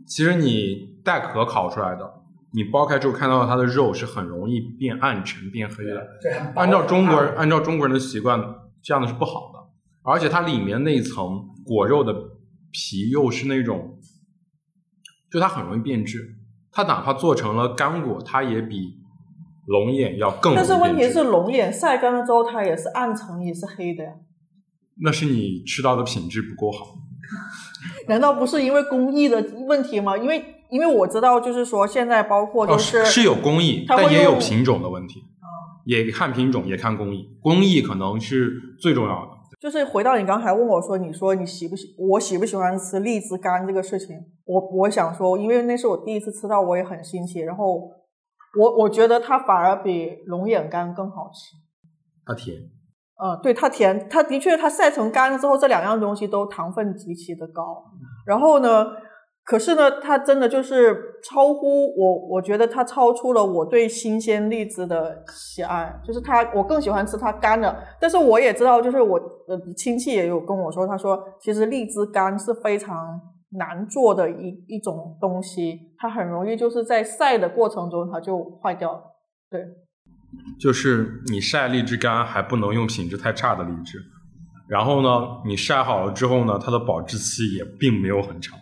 其实你带壳烤出来的，你剥开之后看到它的肉是很容易变暗沉、变黑的。对，按照中国人按照中国人的习惯，这样的是不好的。而且它里面那一层果肉的皮又是那种，就它很容易变质。它哪怕做成了干果，它也比龙眼要更但是问题是，龙眼晒干了之后，它也是暗沉，也是黑的呀。那是你吃到的品质不够好。难道不是因为工艺的问题吗？因为因为我知道，就是说现在包括哦，就是、是有工艺，但也有品种的问题。也看品种，也看工艺，工艺可能是最重要的。就是回到你刚才问我说，你说你喜不喜我喜不喜欢吃荔枝干这个事情，我我想说，因为那是我第一次吃到，我也很新奇，然后我我觉得它反而比龙眼干更好吃。它甜，嗯，对，它甜，它的确它晒成干了之后，这两样东西都糖分极其的高。然后呢，可是呢，它真的就是超乎我，我觉得它超出了我对新鲜荔枝的喜爱。就是它，我更喜欢吃它干的。但是我也知道，就是我呃亲戚也有跟我说，他说其实荔枝干是非常难做的一一种东西，它很容易就是在晒的过程中它就坏掉了。对，就是你晒荔枝干还不能用品质太差的荔枝，然后呢，你晒好了之后呢，它的保质期也并没有很长，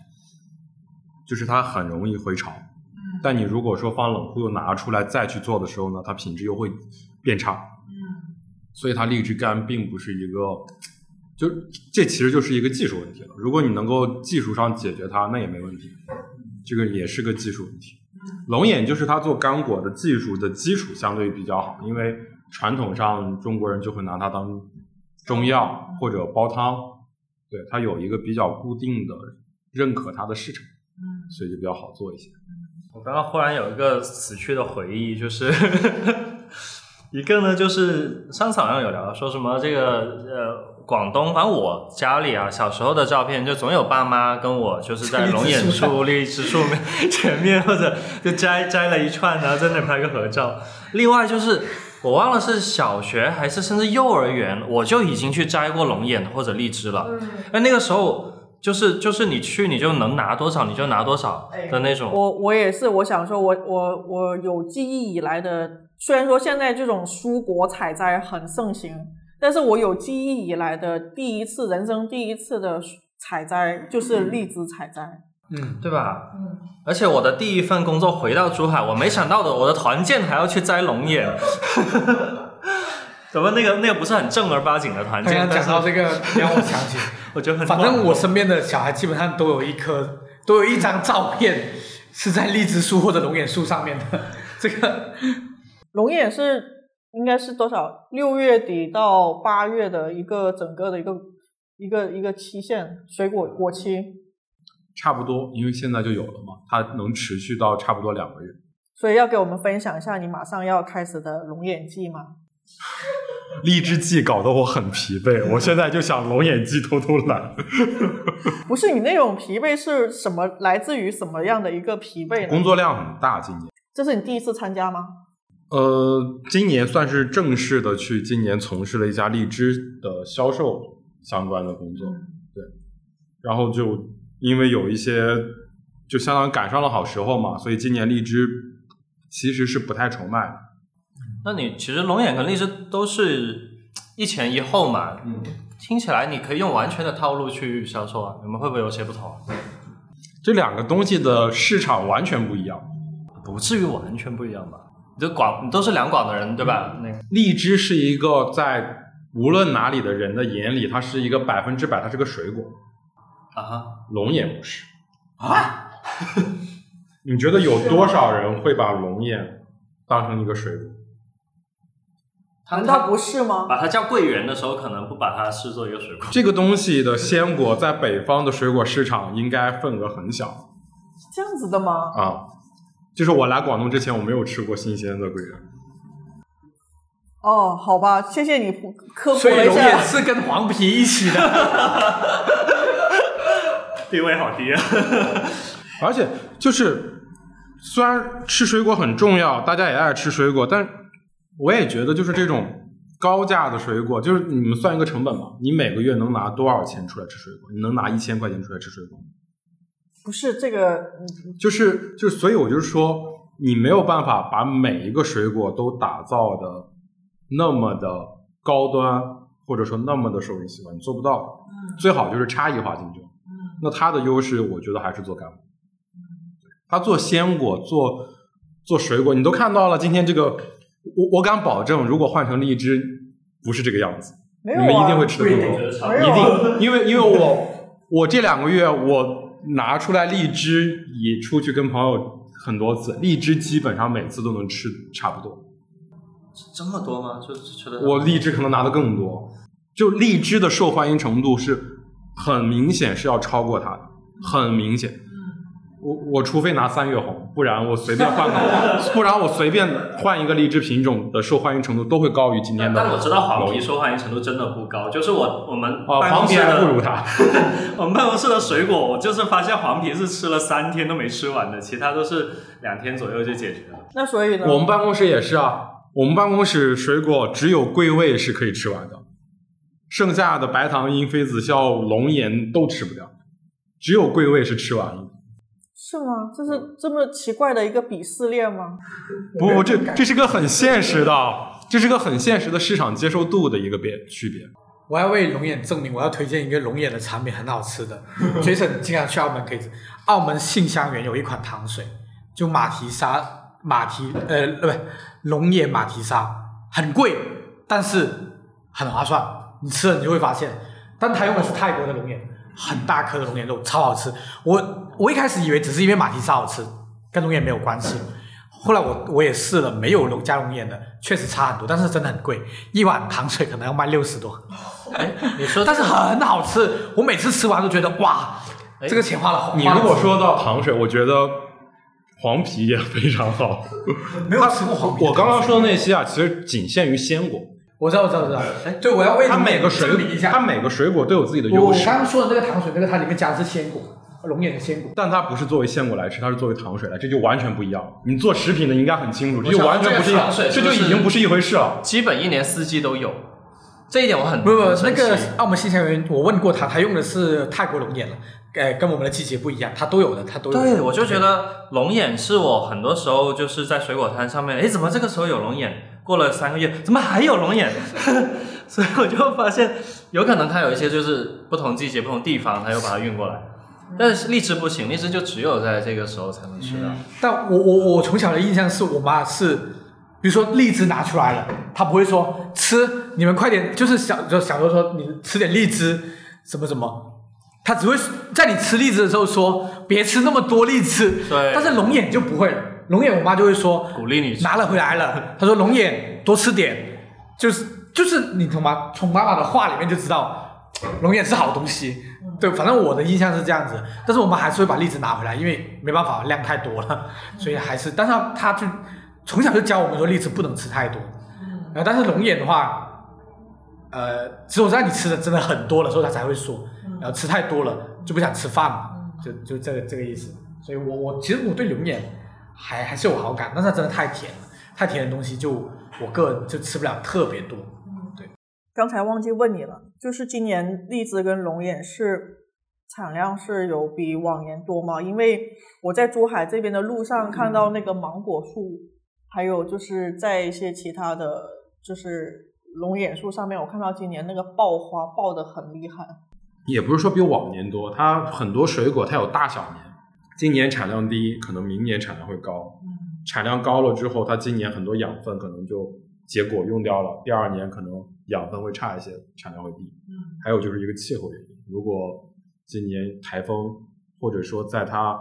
就是它很容易回潮。但你如果说放冷库又拿出来再去做的时候呢，它品质又会变差。所以它荔枝干并不是一个，就这其实就是一个技术问题了。如果你能够技术上解决它，那也没问题。这个也是个技术问题。龙眼就是它做干果的技术的基础相对比较好，因为传统上中国人就会拿它当中药或者煲汤，对它有一个比较固定的认可它的市场，所以就比较好做一些。我刚刚忽然有一个死去的回忆，就是 一个呢，就是上次好像有聊说什么这个呃广东，反正我家里啊小时候的照片，就总有爸妈跟我就是在 龙眼树、荔枝树面前面，或者就摘摘了一串，然后在那拍个合照。另外就是我忘了是小学还是甚至幼儿园，我就已经去摘过龙眼或者荔枝了。哎，那个时候。就是就是你去你就能拿多少你就拿多少的那种。我我也是，我想说我，我我有记忆以来的，虽然说现在这种蔬果采摘很盛行，但是我有记忆以来的第一次人生第一次的采摘就是荔枝采摘，嗯，对吧？嗯，而且我的第一份工作回到珠海，我没想到的，我的团建还要去摘龙眼。怎么那个那个不是很正儿八经的团建？刚刚讲到这个，让我想起，我觉得很反正我身边的小孩基本上都有一颗，都有一张照片是在荔枝树或者龙眼树上面的。这个 龙眼是应该是多少？六月底到八月的一个整个的一个一个一个期限，水果果期。差不多，因为现在就有了嘛，它能持续到差不多两个月。所以要给我们分享一下你马上要开始的龙眼季吗？荔枝季搞得我很疲惫，我现在就想龙眼季偷偷懒。不是你那种疲惫是什么？来自于什么样的一个疲惫呢？工作量很大，今年。这是你第一次参加吗？呃，今年算是正式的去，今年从事了一家荔枝的销售相关的工作，对。然后就因为有一些，就相当于赶上了好时候嘛，所以今年荔枝其实是不太愁卖的。那你其实龙眼跟荔枝都是一前一后嘛，嗯，听起来你可以用完全的套路去销售啊，你们会不会有些不同？这两个东西的市场完全不一样。不至于完全不一样吧？你这广，你都是两广的人对吧？那个荔枝是一个在无论哪里的人的眼里，它是一个百分之百，它是个水果。啊龙眼不是，啊，你觉得有多少人会把龙眼当成一个水果？他难道不是吗？把它叫桂圆的时候，可能不把它视作一个水果。这个东西的鲜果在北方的水果市场应该份额很小是这样子的吗？啊。就是我来广东之前，我没有吃过新鲜的桂圆。哦，好吧，谢谢你科普所以了一龙眼下。是跟黄皮一起的。地位好低啊！而且就是，虽然吃水果很重要，大家也爱吃水果，但我也觉得就是这种高价的水果，就是你们算一个成本嘛，你每个月能拿多少钱出来吃水果？你能拿一千块钱出来吃水果吗？不是这个，嗯就是就是，所以我就是说，你没有办法把每一个水果都打造的那么的高端，或者说那么的受人喜欢，你做不到。最好就是差异化竞争。那它的优势，我觉得还是做干果。它做鲜果，做做水果，你都看到了。今天这个，我我敢保证，如果换成荔枝，不是这个样子，没有啊，你们一定会吃的更多。一定，因为因为我我这两个月我拿出来荔枝，也出去跟朋友很多次，荔枝基本上每次都能吃差不多。这么多吗？就吃的我荔枝可能拿的更多，就荔枝的受欢迎程度是很明显是要超过它的，很明显。我我除非拿三月红，不然我随便换个，不然我随便换一个荔枝品种的受欢迎程度都会高于今天的。但我知道黄皮受欢迎程度真的不高，就是我我们哦，办黄皮还公室的不如它。我们办公室的水果，我就是发现黄皮是吃了三天都没吃完的，其他都是两天左右就解决了。那所以呢？我们办公室也是啊，我们办公室水果只有桂味是可以吃完的，剩下的白糖樱、妃子笑、龙眼都吃不掉，只有桂味是吃完了。是吗？这是这么奇怪的一个鄙视链吗？不不，这这是个很现实的，这是个很现实的市场接受度的一个别区别。我要为龙眼证明，我要推荐一个龙眼的产品，很好吃的。Jason 经常去澳门可以吃，澳门信香园有一款糖水，就马蹄沙马蹄呃呃不龙眼马蹄沙，很贵，但是很划算。你吃了你就会发现，但它用的是泰国的龙眼，很大颗的龙眼肉，超好吃。我我一开始以为只是因为马蹄沙好吃，跟龙眼没有关系。后来我我也试了，没有龙加龙眼的，确实差很多，但是真的很贵，一碗糖水可能要卖六十多。哎，你说但是很好吃，我每次吃完都觉得哇，哎这个钱花了。你如果说到糖水，我觉得黄皮也非常好。没有吃过黄皮我刚刚说的那些啊，其实仅限于鲜果，我知道，我知道，我知道。哎对，我要为它每个水证明一下，它每个水果都有自己的优势。我刚刚说的那个糖水，那个它里面加的是鲜果，龙眼的鲜果。但它不是作为鲜果来吃，它是作为糖水来，这就完全不一样。你做食品的应该很清楚，这就完全不是一这个糖水，这就已经不是一回事了。基本一年四季都有，这一点我很不不，那个澳门新香园，我问过他，他用的是泰国龙眼了，呃，跟我们的季节不一样，他都有的，他都有的。对，我就觉得龙眼是我很多时候就是在水果摊上面，哎，怎么这个时候有龙眼？过了三个月，怎么还有龙眼？所以我就发现，有可能它有一些就是不同季节、不同地方，它又把它运过来。但是荔枝不行，荔枝就只有在这个时候才能吃到。但我我我从小的印象是我妈是，比如说荔枝拿出来了，她不会说吃，你们快点，就是小就小时候说你吃点荔枝，什么什么，她只会在你吃荔枝的时候说别吃那么多荔枝。对但是龙眼就不会了，龙眼我妈就会说鼓励你拿了回来了，她说龙眼多吃点，就是就是你懂吗？从妈妈的话里面就知道龙眼是好东西。对，反正我的印象是这样子，但是我们还是会把荔枝拿回来，因为没办法，量太多了，所以还是，但是他他就从小就教我们说荔枝不能吃太多，然后，但是龙眼的话，呃，只有在你吃的真的很多的时候，他才会说，然后吃太多了就不想吃饭嘛，就就这个这个意思，所以我我其实我对龙眼还还是有好感，但是它真的太甜了，太甜的东西就我个人就吃不了特别多，刚才忘记问你了，就是今年荔枝跟龙眼是产量是有比往年多吗？因为我在珠海这边的路上看到那个芒果树，还有就是在一些其他的就是龙眼树上面，我看到今年那个爆花爆的很厉害。也不是说比往年多，它很多水果它有大小年，今年产量低，可能明年产量会高。产量高了之后，它今年很多养分可能就结果用掉了，第二年可能养分会差一些，产量会低。还有就是一个气候原因，如果今年台风或者说在它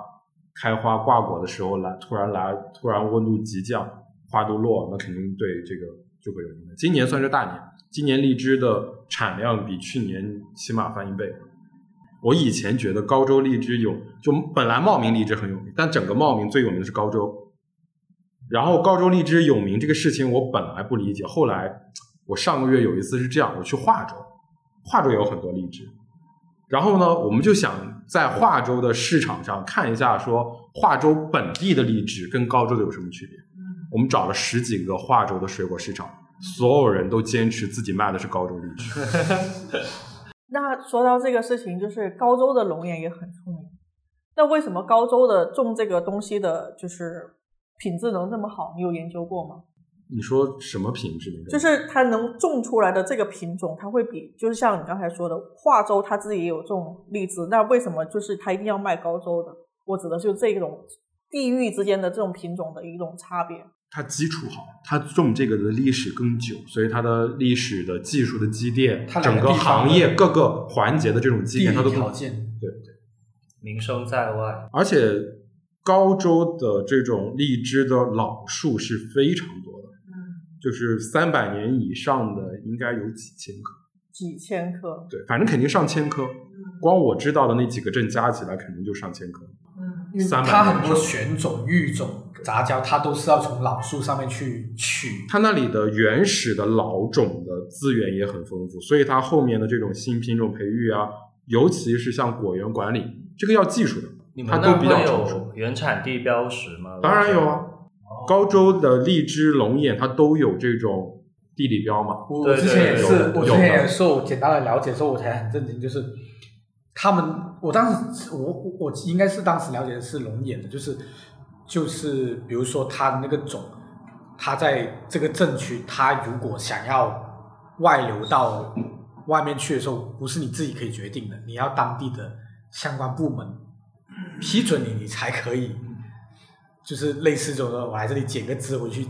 开花挂果的时候来，突然来，突然温度急降，花都落，那肯定对这个就会有影响。今年算是大年，今年荔枝的产量比去年起码翻一倍。我以前觉得高州荔枝有，就本来茂名荔枝很有名，但整个茂名最有名的是高州。然后高州荔枝有名这个事情，我本来不理解，后来我上个月有一次是这样，我去化州，化州也有很多荔枝。然后呢，我们就想在化州的市场上看一下，说化州本地的荔枝跟高州的有什么区别。我们找了十几个化州的水果市场，所有人都坚持自己卖的是高州荔枝。那说到这个事情，就是高州的龙眼也很出名。那为什么高州的种这个东西的，就是品质能这么好？你有研究过吗？你说什么品质？就是它能种出来的这个品种，它会比就是像你刚才说的，化州它自己也有这种荔枝，那为什么就是它一定要卖高州的？我指的就是这种地域之间的这种品种的一种差别。它基础好，它种这个的历史更久，所以它的历史的技术的积淀，它整个行业各个环节的这种积淀，它都条件对对，名声在外。而且高州的这种荔枝的老树是非常多的，就是三百年以上的应该有几千棵，几千棵，对，反正肯定上千棵，光我知道的那几个镇加起来肯定就上千棵。嗯，它很多选种、育种、杂交，它都是要从老树上面去取。它那里的原始的老种的资源也很丰富，所以它后面的这种新品种培育啊，尤其是像果园管理，这个要技术的，它都比较成熟。原产地标识吗？当然有啊，高州的荔枝、龙眼，它都有这种地理标嘛。我之前也是，我之前也受简单的了解之后，我才很震惊，就是他们。我当时，我我应该是当时了解的是龙眼的，就是就是比如说它的那个种，它在这个镇区，它如果想要外流到外面去的时候，不是你自己可以决定的，你要当地的相关部门批准你，你才可以，就是类似这种我来这里捡个枝回去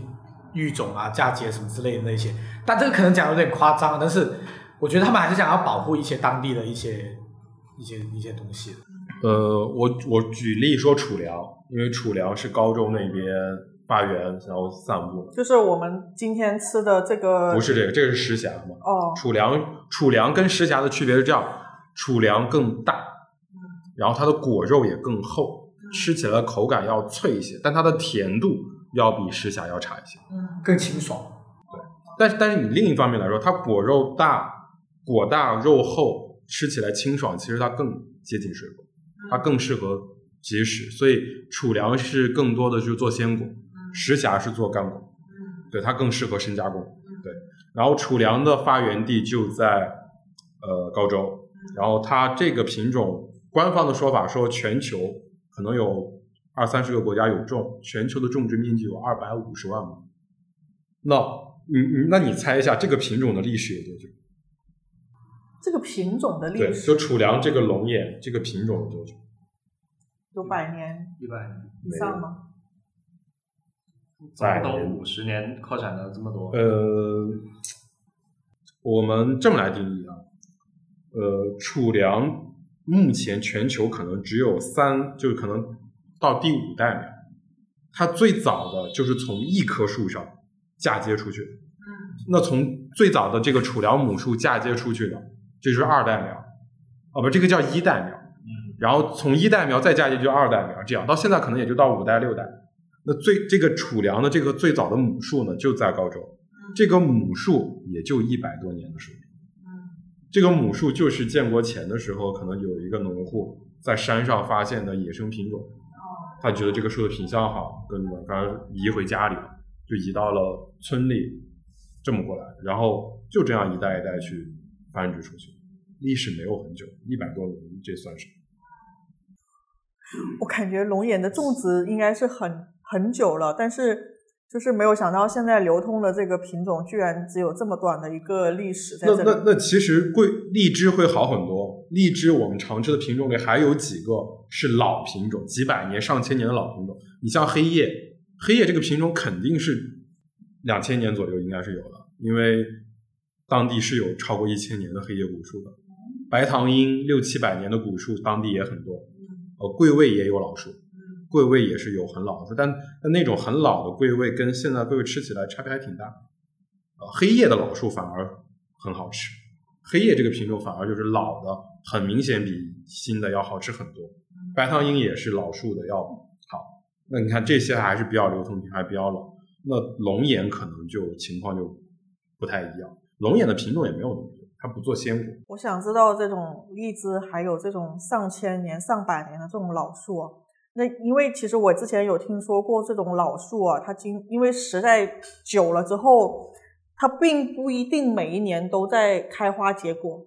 育种啊、嫁接什么之类的那些。但这个可能讲的有点夸张，但是我觉得他们还是想要保护一些当地的一些。一些一些东西，呃，我我举例说储粮，因为储粮是高中那边发源然后散布，就是我们今天吃的这个，不是这个，这个是石峡嘛？哦，储粮储粮跟石峡的区别是这样，储粮更大，然后它的果肉也更厚，吃起来口感要脆一些，但它的甜度要比石峡要差一些，嗯，更清爽。对，但是但是你另一方面来说，它果肉大，果大肉厚。吃起来清爽，其实它更接近水果，它更适合即食。所以储粮是更多的就是做鲜果，石峡是做干果，对它更适合深加工。对，然后储粮的发源地就在呃高州，然后它这个品种官方的说法说全球可能有二三十个国家有种，全球的种植面积有二百五十万亩。那你你那你猜一下这个品种的历史有多久？这个品种的历史，就储粮这个龙眼这个品种有多久？有百年，一百年以上吗？百年五十年扩展了这么多。呃，我们这么来定义啊，呃，储粮目前全球可能只有三，就是可能到第五代苗，它最早的就是从一棵树上嫁接出去那从最早的这个储粮母树嫁接出去的。这就是二代苗，哦不，这个叫一代苗，然后从一代苗再嫁接就二代苗，这样到现在可能也就到五代六代。那最这个储粮的这个最早的母树呢，就在高州，这个母树也就一百多年的寿命。这个母树就是建国前的时候，可能有一个农户在山上发现的野生品种，他觉得这个树的品相好，跟反正移回家里，就移到了村里，这么过来，然后就这样一代一代去。繁殖出去，历史没有很久，一百多年，这算什么。我感觉龙眼的种植应该是很很久了，但是就是没有想到现在流通的这个品种居然只有这么短的一个历史在这里。那那那其实桂荔枝会好很多，荔枝我们常吃的品种里还有几个是老品种，几百年、上千年的老品种。你像黑夜，黑夜这个品种肯定是两千年左右应该是有的，因为。当地是有超过一千年的黑夜古树的，白糖樱六七百年的古树，当地也很多。呃，桂味也有老树，桂味也是有很老的，但但那种很老的桂味跟现在桂味吃起来差别还挺大。呃，黑叶的老树反而很好吃，黑叶这个品种反而就是老的，很明显比新的要好吃很多。白糖樱也是老树的要好，那你看这些还是比较流通品，还比较老。那龙眼可能就情况就不太一样，龙眼的品种也没有那么多，它不做鲜果。我想知道这种荔枝还有这种上千年、上百年的这种老树啊，那因为其实我之前有听说过这种老树啊，它经因为时代久了之后，它并不一定每一年都在开花结果。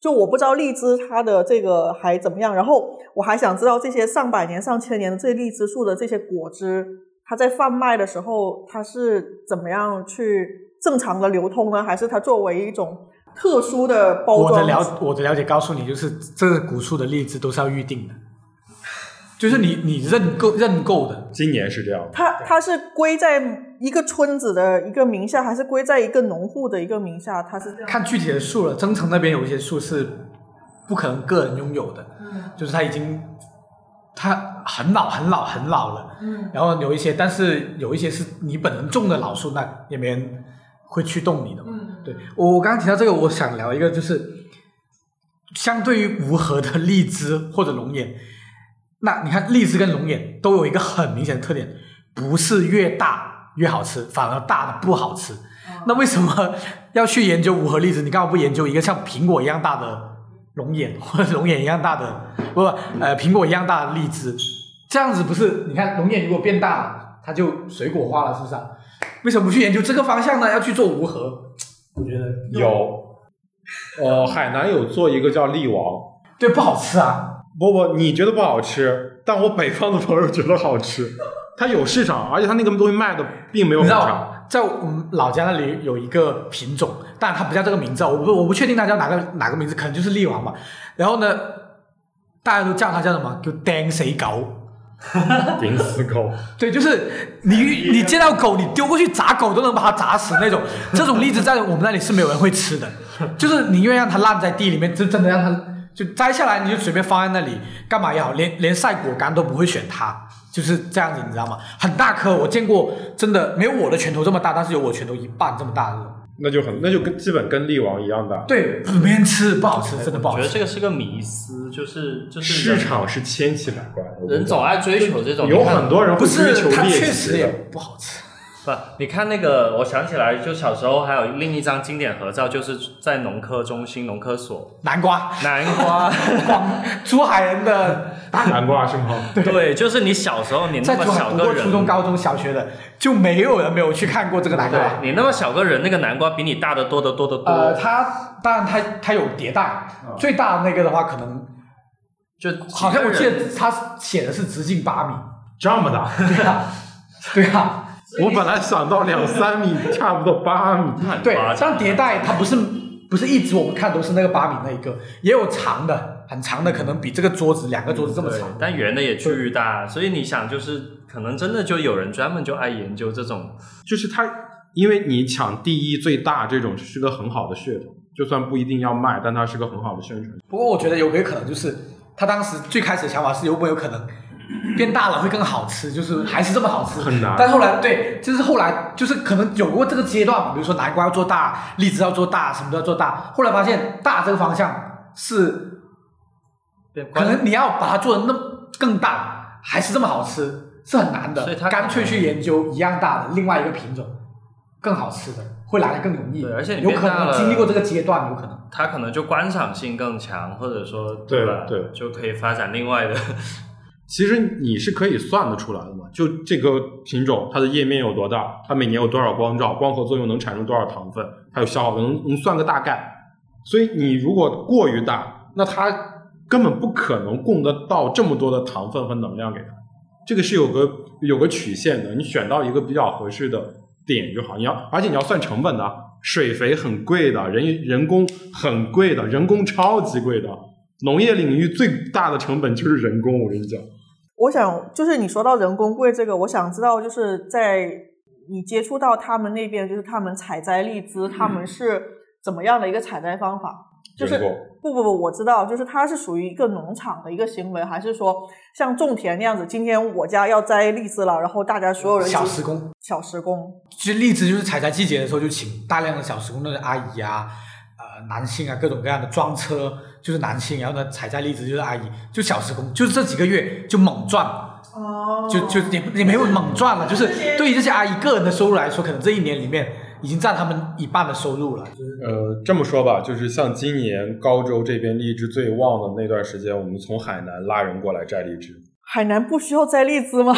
就我不知道荔枝它的这个还怎么样，然后我还想知道这些上百年、上千年的这荔枝树的这些果汁，它在贩卖的时候，它是怎么样去正常的流通呢？还是它作为一种特殊的包装？我的了我的了解告诉你，就是这个古树的荔枝都是要预定的，就是你你认购认购的，今年是这样的，它它是归在一个村子的一个名下，还是归在一个农户的一个名下？它是这样。看具体的树了。增城那边有一些树是不可能个人拥有的，嗯就是它已经它很老很老很老了。嗯然后有一些，但是有一些是你本人种的老树，那也没人会去动你的嘛。嗯对我我刚刚提到这个，我想聊一个，就是相对于无核的荔枝或者龙眼，那你看荔枝跟龙眼都有一个很明显的特点，不是越大越好吃，反而大的不好吃。那为什么要去研究无核荔枝？你干嘛不研究一个像苹果一样大的龙眼，或者龙眼一样大的不呃苹果一样大的荔枝？这样子不是？你看龙眼如果变大了，它就水果化了，是不是、啊？为什么不去研究这个方向呢？要去做无核？我觉得有，呃，海南有做一个叫荔王，对不好吃啊。不不，你觉得不好吃，但我北方的朋友觉得好吃，它有市场，而且它那个东西卖的并没有很差。在我们老家那里有一个品种，但它不叫这个名字啊，我不我不确定它叫哪个哪个名字，可能就是力王吧。然后呢，大家都叫它叫什么？叫钉死狗。钉死狗，对，就是你 你见到狗，你丢过去砸狗都能把它砸死那种。这种栗子在我们那里是没有人会吃的，就是宁愿让它烂在地里面，就真的让它就摘下来，你就随便放在那里，干嘛也好，连连晒果干都不会选它，就是这样子，你知道吗？很大颗，我见过，真的没有我的拳头这么大，但是有我拳头一半这么大的那种。那就很那就跟基本跟力王一样的。对，没人吃，不好吃，真的不好我觉得。这个是个迷思，就是就是市场是千奇百怪，人总爱追求这种，有很多人会不追求，是它猎确实也奇的。不好吃。不，你看那个，我想起来，就小时候还有另一张经典合照，就是在农科中心、农科所，南瓜，南瓜，广珠海人的 大南瓜是吗？对，就是你小时候你那么小个人，初中、高中小学的，就没有人没有去看过这个南瓜。你那么小个人，那个南瓜比你大的多得多得多，呃，它当然它它有迭代，最大的那个的话，可能就好像我记得它写的是直径八米。这么大？对啊，对啊，我本来想到两三米，差不多八米。对夸。张但迭代它不是不是一直我们看都是那个八米那一个，也有长的，很长的，可能比这个桌子两个桌子这么对长。但圆的也巨大，所以你想，就是可能真的就有人专门就爱研究这种，就是它，因为你抢第一最大这种是个很好的噱头，就算不一定要卖，但它是个很好的宣传。不过我觉得有没有可能就是他当时最开始的想法是有没有可能变大了会更好吃，就是还是这么好吃。很难但后来对，就是后来就是可能有过这个阶段嘛，比如说南瓜要做大，荔枝要做大，什么都要做大。后来发现大这个方向是可能你要把它做的那么更大，还是这么好吃，是很难的。所以它干脆去研究一样大的另外一个品种，更好吃的，会来的更容易。对而且有可能经历过这个阶段，有可能。它可能就观赏性更强，或者说对吧？对就可以发展另外的。其实你是可以算得出来的嘛，就这个品种它的叶面有多大，它每年有多少光照，光合作用能产生多少糖分，还有消耗能能算个大概。所以你如果过于大，那它根本不可能供得到这么多的糖分和能量给它。这个是有个有个曲线的，你选到一个比较合适的点就好。你要而且你要算成本的，水肥很贵的，人人工很贵的，人工超级贵的。农业领域最大的成本就是人工，我跟你讲。我想就是你说到人工贵这个，我想知道就是在你接触到他们那边，就是他们采摘荔枝，他们是怎么样的一个采摘方法？就是不不不，我知道，就是它是属于一个农场的一个行为，还是说像种田那样子？今天我家要摘荔枝了，然后大家所有人小时工，小时工，其实荔枝就是采摘季节的时候就请大量的小时工的阿姨啊，呃，男性啊，各种各样的装车就是男性，然后呢采摘荔枝就是阿姨，就小时工，就是这几个月就猛赚，哦就就也也没有猛赚了，就是对于这些阿姨个人的收入来说，可能这一年里面已经占他们一半的收入了，就是呃，这么说吧，就是像今年高州这边荔枝最旺的那段时间，我们从海南拉人过来摘荔枝。海南不需要摘荔枝吗？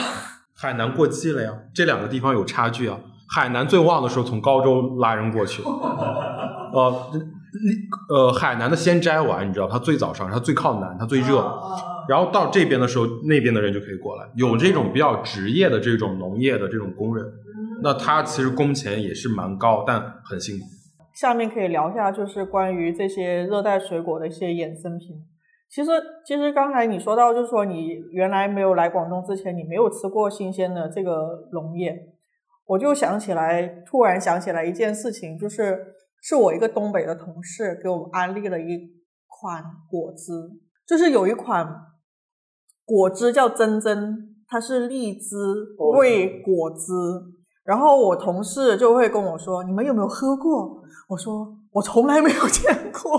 海南过季了呀，这两个地方有差距啊。海南最旺的时候从高州拉人过去，呃，荔呃海南的先摘完，你知道，它最早上，它最靠南，它最热，然后到这边的时候，那边的人就可以过来。有这种比较职业的这种农业的这种工人，那他其实工钱也是蛮高，但很辛苦。下面可以聊一下，就是关于这些热带水果的一些衍生品。其实，其实刚才你说到，就是说你原来没有来广东之前，你没有吃过新鲜的这个农业，我就想起来，突然想起来一件事情，就是是我一个东北的同事给我安利了一款果汁，就是有一款果汁叫珍珍，它是荔枝味果汁。然后我同事就会跟我说：“你们有没有喝过？”我说：“我从来没有 见过。”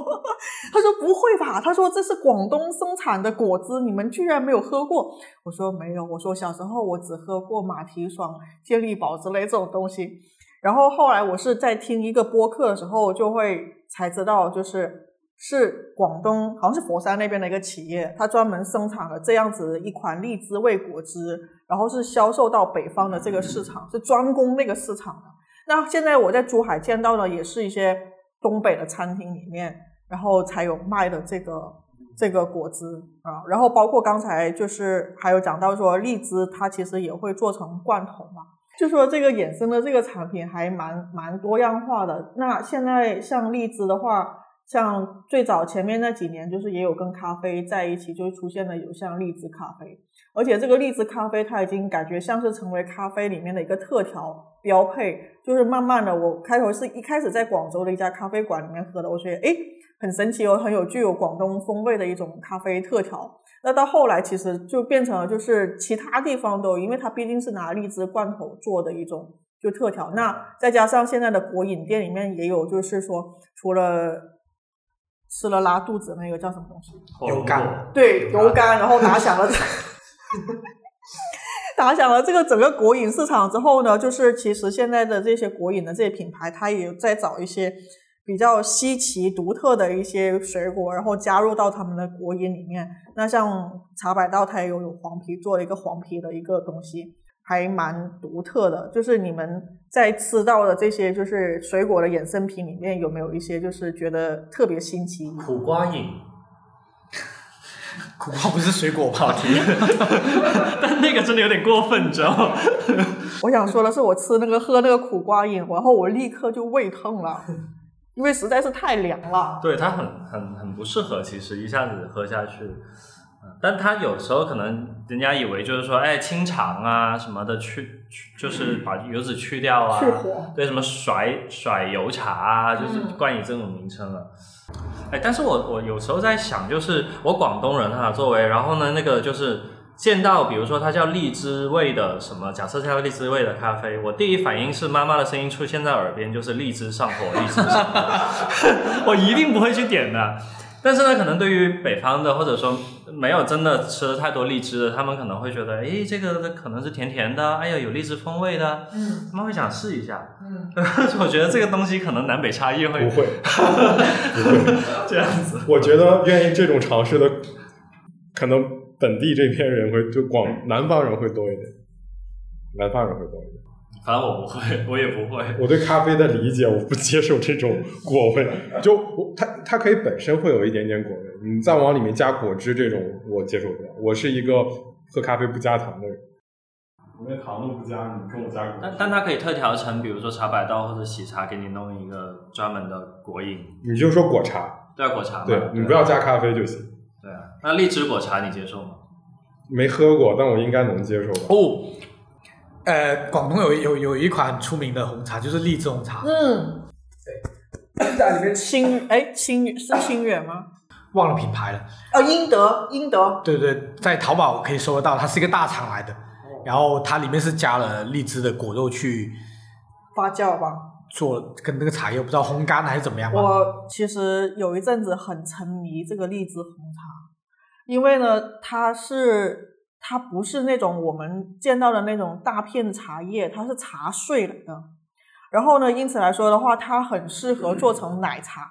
他说：“不会吧？”他说：“这是广东生产的果汁，你们居然没有喝过？”我说：“没有。”我说：“小时候我只喝过马蹄爽、健力宝之类这种东西。”然后后来我是在听一个播客的时候，就会才知道，就是是广东好像是佛山那边的一个企业，它专门生产了这样子一款荔枝味果汁，然后是销售到北方的这个市场，是专攻那个市场的。那现在我在珠海见到的也是一些东北的餐厅里面，然后才有卖的这个这个果汁啊，然后包括刚才就是还有讲到说荔枝，它其实也会做成罐头嘛。就说这个衍生的这个产品还蛮蛮多样化的。那现在像荔枝的话，像最早前面那几年，就是也有跟咖啡在一起，就出现了有像荔枝咖啡，而且这个荔枝咖啡它已经感觉像是成为咖啡里面的一个特调标配。就是慢慢的，我开头是一开始在广州的一家咖啡馆里面喝的，我觉得诶很神奇哦，很有具有广东风味的一种咖啡特调。那到后来其实就变成了就是其他地方都有，因为它毕竟是拿荔枝罐头做的一种就特调。那再加上现在的国饮店里面也有，就是说除了吃了拉肚子那个叫什么东西？油柑对，油柑，然后打响了，打响了这个整个国饮市场之后呢，就是其实现在的这些国饮的这些品牌，它也在找一些比较稀奇独特的一些水果，然后加入到他们的果饮里面。那像茶百道，它也有有黄皮做了一个黄皮的一个东西，还蛮独特的。就是你们在吃到的这些就是水果的衍生品里面，有没有一些就是觉得特别新奇？苦瓜饮，苦瓜不是水果吧？但那个真的有点过分，你知道吗？我想说的是，我吃那个喝那个苦瓜饮，然后我立刻就胃痛了，因为实在是太凉了。对它很很很不适合，其实一下子喝下去。嗯但它有时候可能人家以为就是说，哎，清肠啊什么的去，去就是把油脂去掉啊，去火对什么甩甩油茶啊，就是嗯冠以这种名称了。哎，但是我我有时候在想，就是我广东人哈，作为然后呢，那个就是见到比如说它叫荔枝味的什么，假设它叫荔枝味的咖啡，我第一反应是妈妈的声音出现在耳边，就是荔枝上火，荔枝上火，我一定不会去点的。但是呢，可能对于北方的，或者说没有真的吃了太多荔枝的，他们可能会觉得，诶，这个可能是甜甜的，哎呀，有荔枝风味的，嗯他们会想试一下。嗯，我觉得这个东西可能南北差异会 不会，这样子。我觉得愿意这种尝试的，可能本地这边人会就广南方人会多一点，南方人会多一点。反正我不会，我也不会。我对咖啡的理解，我不接受这种果味，就我它它可以本身会有一点点果味，你再往里面加果汁这种，我接受不了。我是一个喝咖啡不加糖的人，我连糖都不加，你跟我加果但但它可以特调成，比如说茶百道或者喜茶，给你弄一个专门的果饮，你就说果茶，对啊，果茶嘛。对你不要加咖啡就行。对啊，那荔枝果茶你接受吗？没喝过，但我应该能接受吧。哦，呃，广东有有有一款出名的红茶，就是荔枝红茶。嗯，对在里面清哎清是清远吗？忘了品牌了。哦，英德英德，对对，在淘宝可以搜得到，它是一个大厂来的，然后它里面是加了荔枝的果肉去发酵吧。做，跟那个茶叶不知道烘干还是怎么样。我其实有一阵子很沉迷这个荔枝红茶，因为呢，它是它不是那种我们见到的那种大片茶叶，它是茶碎来的。然后呢，因此来说的话，它很适合做成奶茶，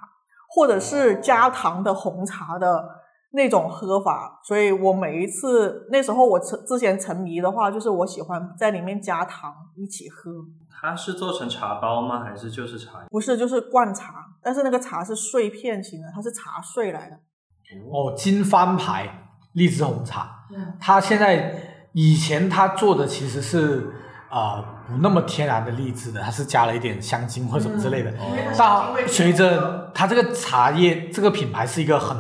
或者是加糖的红茶的那种喝法。所以我每一次那时候我之之前沉迷的话，就是我喜欢在里面加糖一起喝。它是做成茶包吗？还是就是茶？不是，就是灌茶，但是那个茶是碎片型的，它是茶碎来的。哦，金帆牌荔枝红茶，嗯它现在以前它做的其实是啊、呃不那么天然的荔枝的，它是加了一点香精或什么之类的。哦但随着它这个茶叶这个品牌是一个很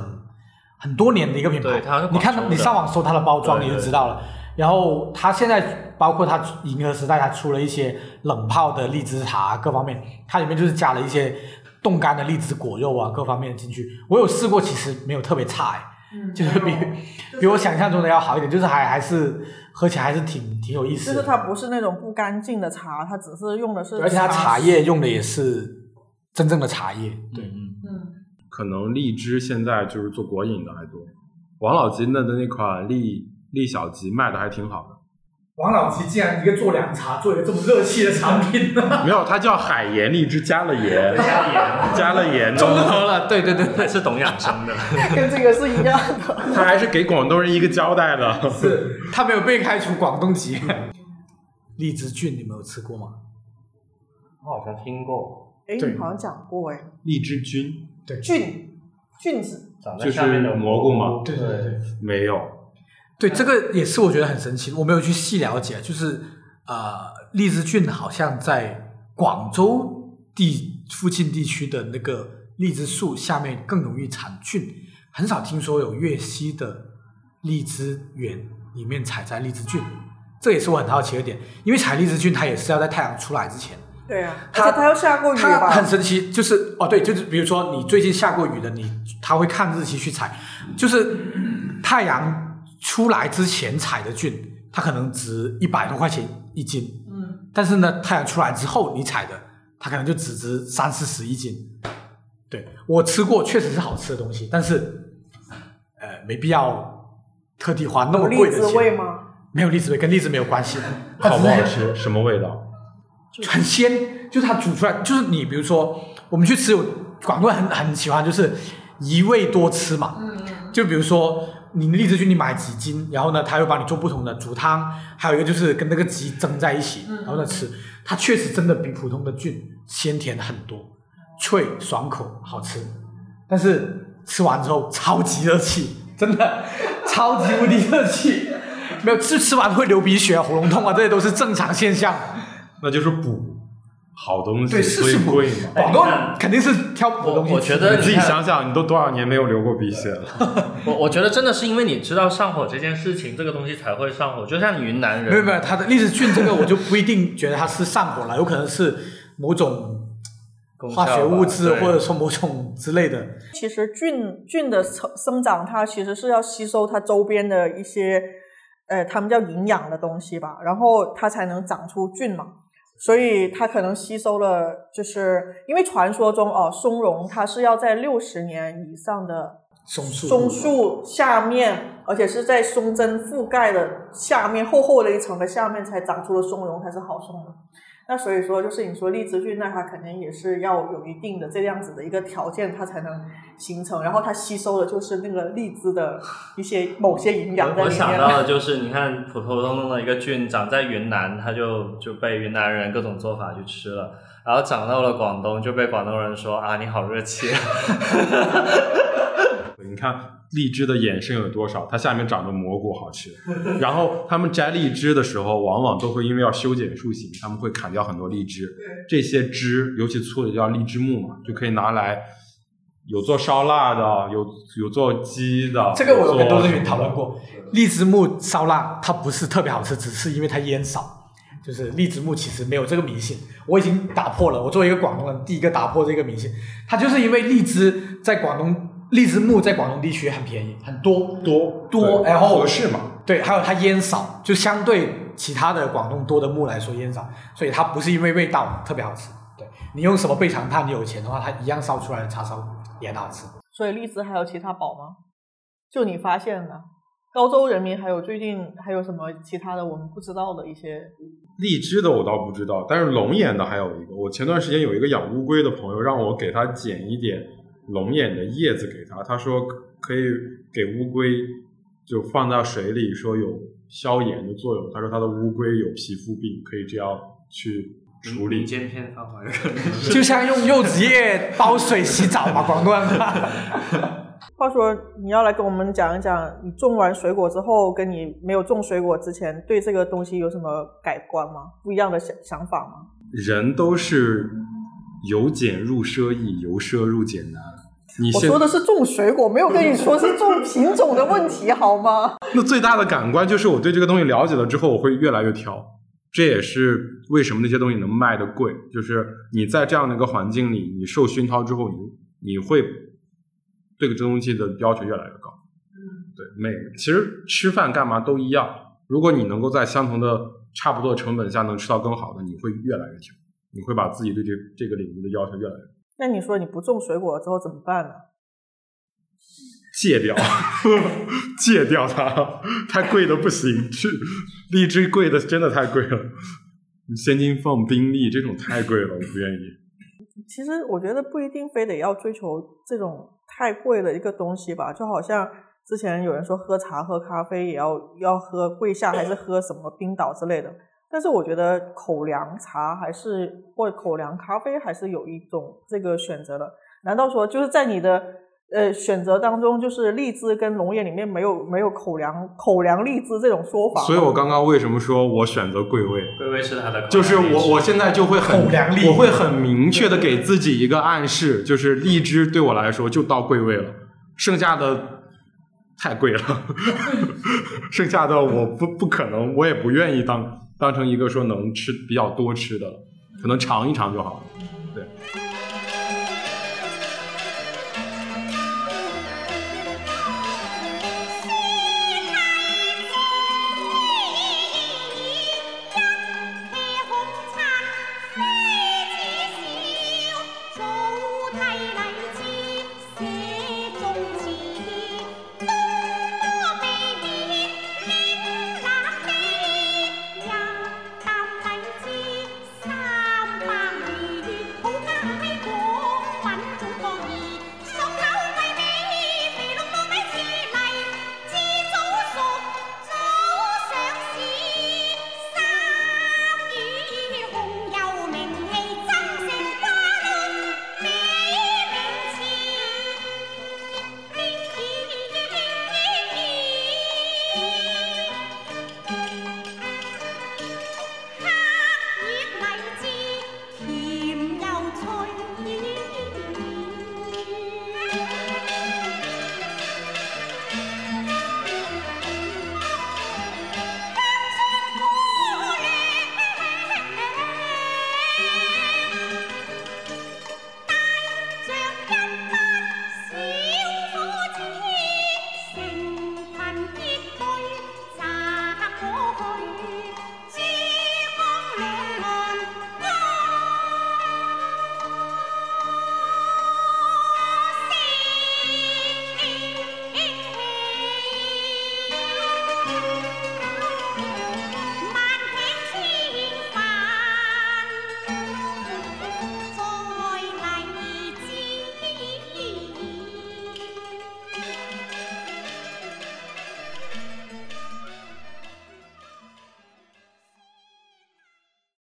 很多年的一个品牌，对它是你看你上网搜它的包装你就知道了。然后它现在包括它银河时代，它出了一些冷泡的荔枝茶各方面，它里面就是加了一些冻干的荔枝果肉啊各方面进去。我有试过，其实没有特别差哎。嗯 就是比比我想象中的要好一点，就是还还是喝起来还是挺挺有意思的。就是它不是那种不干净的茶，它只是用的是，而且它茶叶用的也是真正的茶叶。对，嗯，嗯，可能荔枝现在就是做果饮的还多。王老吉那的那款荔荔小吉卖的还挺好的，王老吉竟然一个做凉茶做一个这么热气的产品，没有，它叫海盐荔枝加了盐，加盐，加了盐综的，合了。对对对还对，是懂养生的。跟这个是一样的。它还是给广东人一个交代的。是他没有被开除广东籍。荔枝菌你们有吃过吗？我好像听过，哎，你好像讲过哎，荔枝菌对菌菌子，长就是在下面的蘑菇嘛对对对没有，对，这个也是我觉得很神奇，我没有去细了解，就是呃，荔枝菌好像在广州地附近地区的那个荔枝树下面更容易产菌，很少听说有粤西的荔枝园里面采摘荔枝菌，这也是我很好奇的点，因为采荔枝菌它也是要在太阳出来之前。对啊，它它要下过雨它吧？很神奇，就是哦，对，就是比如说你最近下过雨的，你它会看日期去采，就是太阳出来之前采的菌，它可能值一百多块钱一斤，嗯，但是呢，太阳出来之后你采的，它可能就只值三四十一斤。对我吃过，确实是好吃的东西，但是呃，没必要特地花那么贵的钱。枝味吗？没有荔枝味，跟荔枝没有关系。好不好吃？什么味道？很鲜，就是它煮出来，就是你比如说我们去吃，有广东人很很喜欢，就是一味多吃嘛。嗯就比如说你荔枝菌，你买几斤，然后呢，他会帮你做不同的煮汤，还有一个就是跟那个鸡蒸在一起，嗯。然后呢吃，它确实真的比普通的菌鲜甜很多，脆爽口好吃，但是吃完之后超级热气，真的超级无敌热气，没有吃吃完会流鼻血、喉咙痛啊，这些都是正常现象。那就是补好东西，对，是所以是贵嘛。广东人肯定是挑补的东西吃。我我觉得你自己想想，你都多少年没有流过鼻血了？我我觉得真的是因为你知道上火这件事情，这个东西才会上火。就像云南人，没有没有，它的荔枝菌这个我就不一定觉得它是上火了，有可能是某种化学物质或者说某种之类的。其实菌菌的生生长，它其实是要吸收它周边的一些，呃，他们叫营养的东西吧，然后它才能长出菌嘛。所以它可能吸收了，就是因为传说中哦，松茸它是要在六十年以上的松树，松树下面，而且是在松针覆盖的下面厚厚的一层的下面才长出了松茸才是好松的。那所以说，就是你说荔枝菌，那它肯定也是要有一定的这样子的一个条件，它才能形成。然后它吸收的就是那个荔枝的一些某些营养我想。到 的就是，你看普普通通的一个菌长在云南，它就就被云南人各种做法去吃了，然后长到了广东，就被广东人说啊你好热气。你看荔枝的衍生有多少？它下面长的蘑菇好吃。然后他们摘荔枝的时候，往往都会因为要修剪树形，他们会砍掉很多荔枝。这些枝，尤其粗的叫荔枝木嘛，就可以拿来有做烧腊的，有有做鸡的。这个我有跟做多志云讨论过。荔枝木烧腊它不是特别好吃，只是因为它烟少。就是荔枝木其实没有这个迷信，我已经打破了。我作为一个广东人，第一个打破这个迷信，它就是因为荔枝在广东，荔枝木在广东地区很便宜，很多多多，对然后合适嘛？对，还有它烟少，就相对其他的广东多的木来说烟少，所以它不是因为味道特别好吃。对你用什么备长炭，你有钱的话，它一样烧出来的叉烧也很好吃。所以荔枝还有其他宝吗？就你发现的，高州人民还有最近还有什么其他的我们不知道的一些？荔枝的我倒不知道，但是龙眼的还有一个。我前段时间有一个养乌龟的朋友，让我给他剪一点龙眼的叶子给他，他说可以给乌龟就放到水里，说有消炎的作用。他说他的乌龟有皮肤病，可以这样去处理民。间偏方法有可能是就像用柚子叶煲水洗澡嘛，广东人。话说你要来跟我们讲一讲，你种完水果之后，跟你没有种水果之前对这个东西有什么改观吗？不一样的想想法吗？人都是由俭入奢易，由奢入俭难。你我说的是种水果，没有跟你说是种品种的问题，好吗？那最大的感官就是我对这个东西了解了之后，我会越来越挑。这也是为什么那些东西能卖的贵，就是你在这样的一个环境里，你受熏陶之后，你你会对这个东西的要求越来越高。对，每其实吃饭干嘛都一样。如果你能够在相同的差不多的成本下能吃到更好的，你会越来越挑，你会把自己对这这个领域的要求越来越高。那你说你不种水果之后怎么办呢？戒掉，戒掉它，太贵的不行。是荔枝贵的真的太贵了，现金凤、宾利这种太贵了，我不愿意。其实我觉得不一定非得要追求这种太贵的一个东西吧，就好像之前有人说喝茶喝咖啡也要要喝跪下还是喝什么冰岛之类的，但是我觉得口粮茶还是或者口粮咖啡还是有一种这个选择的。难道说就是在你的呃选择当中，就是荔枝跟龙眼里面没有没有口粮口粮荔枝这种说法？所以我刚刚为什么说我选择贵味？贵味是它的就是我我现在就会很口粮荔我会很明确的给自己一个暗示，就是荔枝对我来说就到贵味了，剩下的太贵了，剩下的我不不可能，我也不愿意当当成一个说能吃比较多吃的，可能尝一尝就好了。对。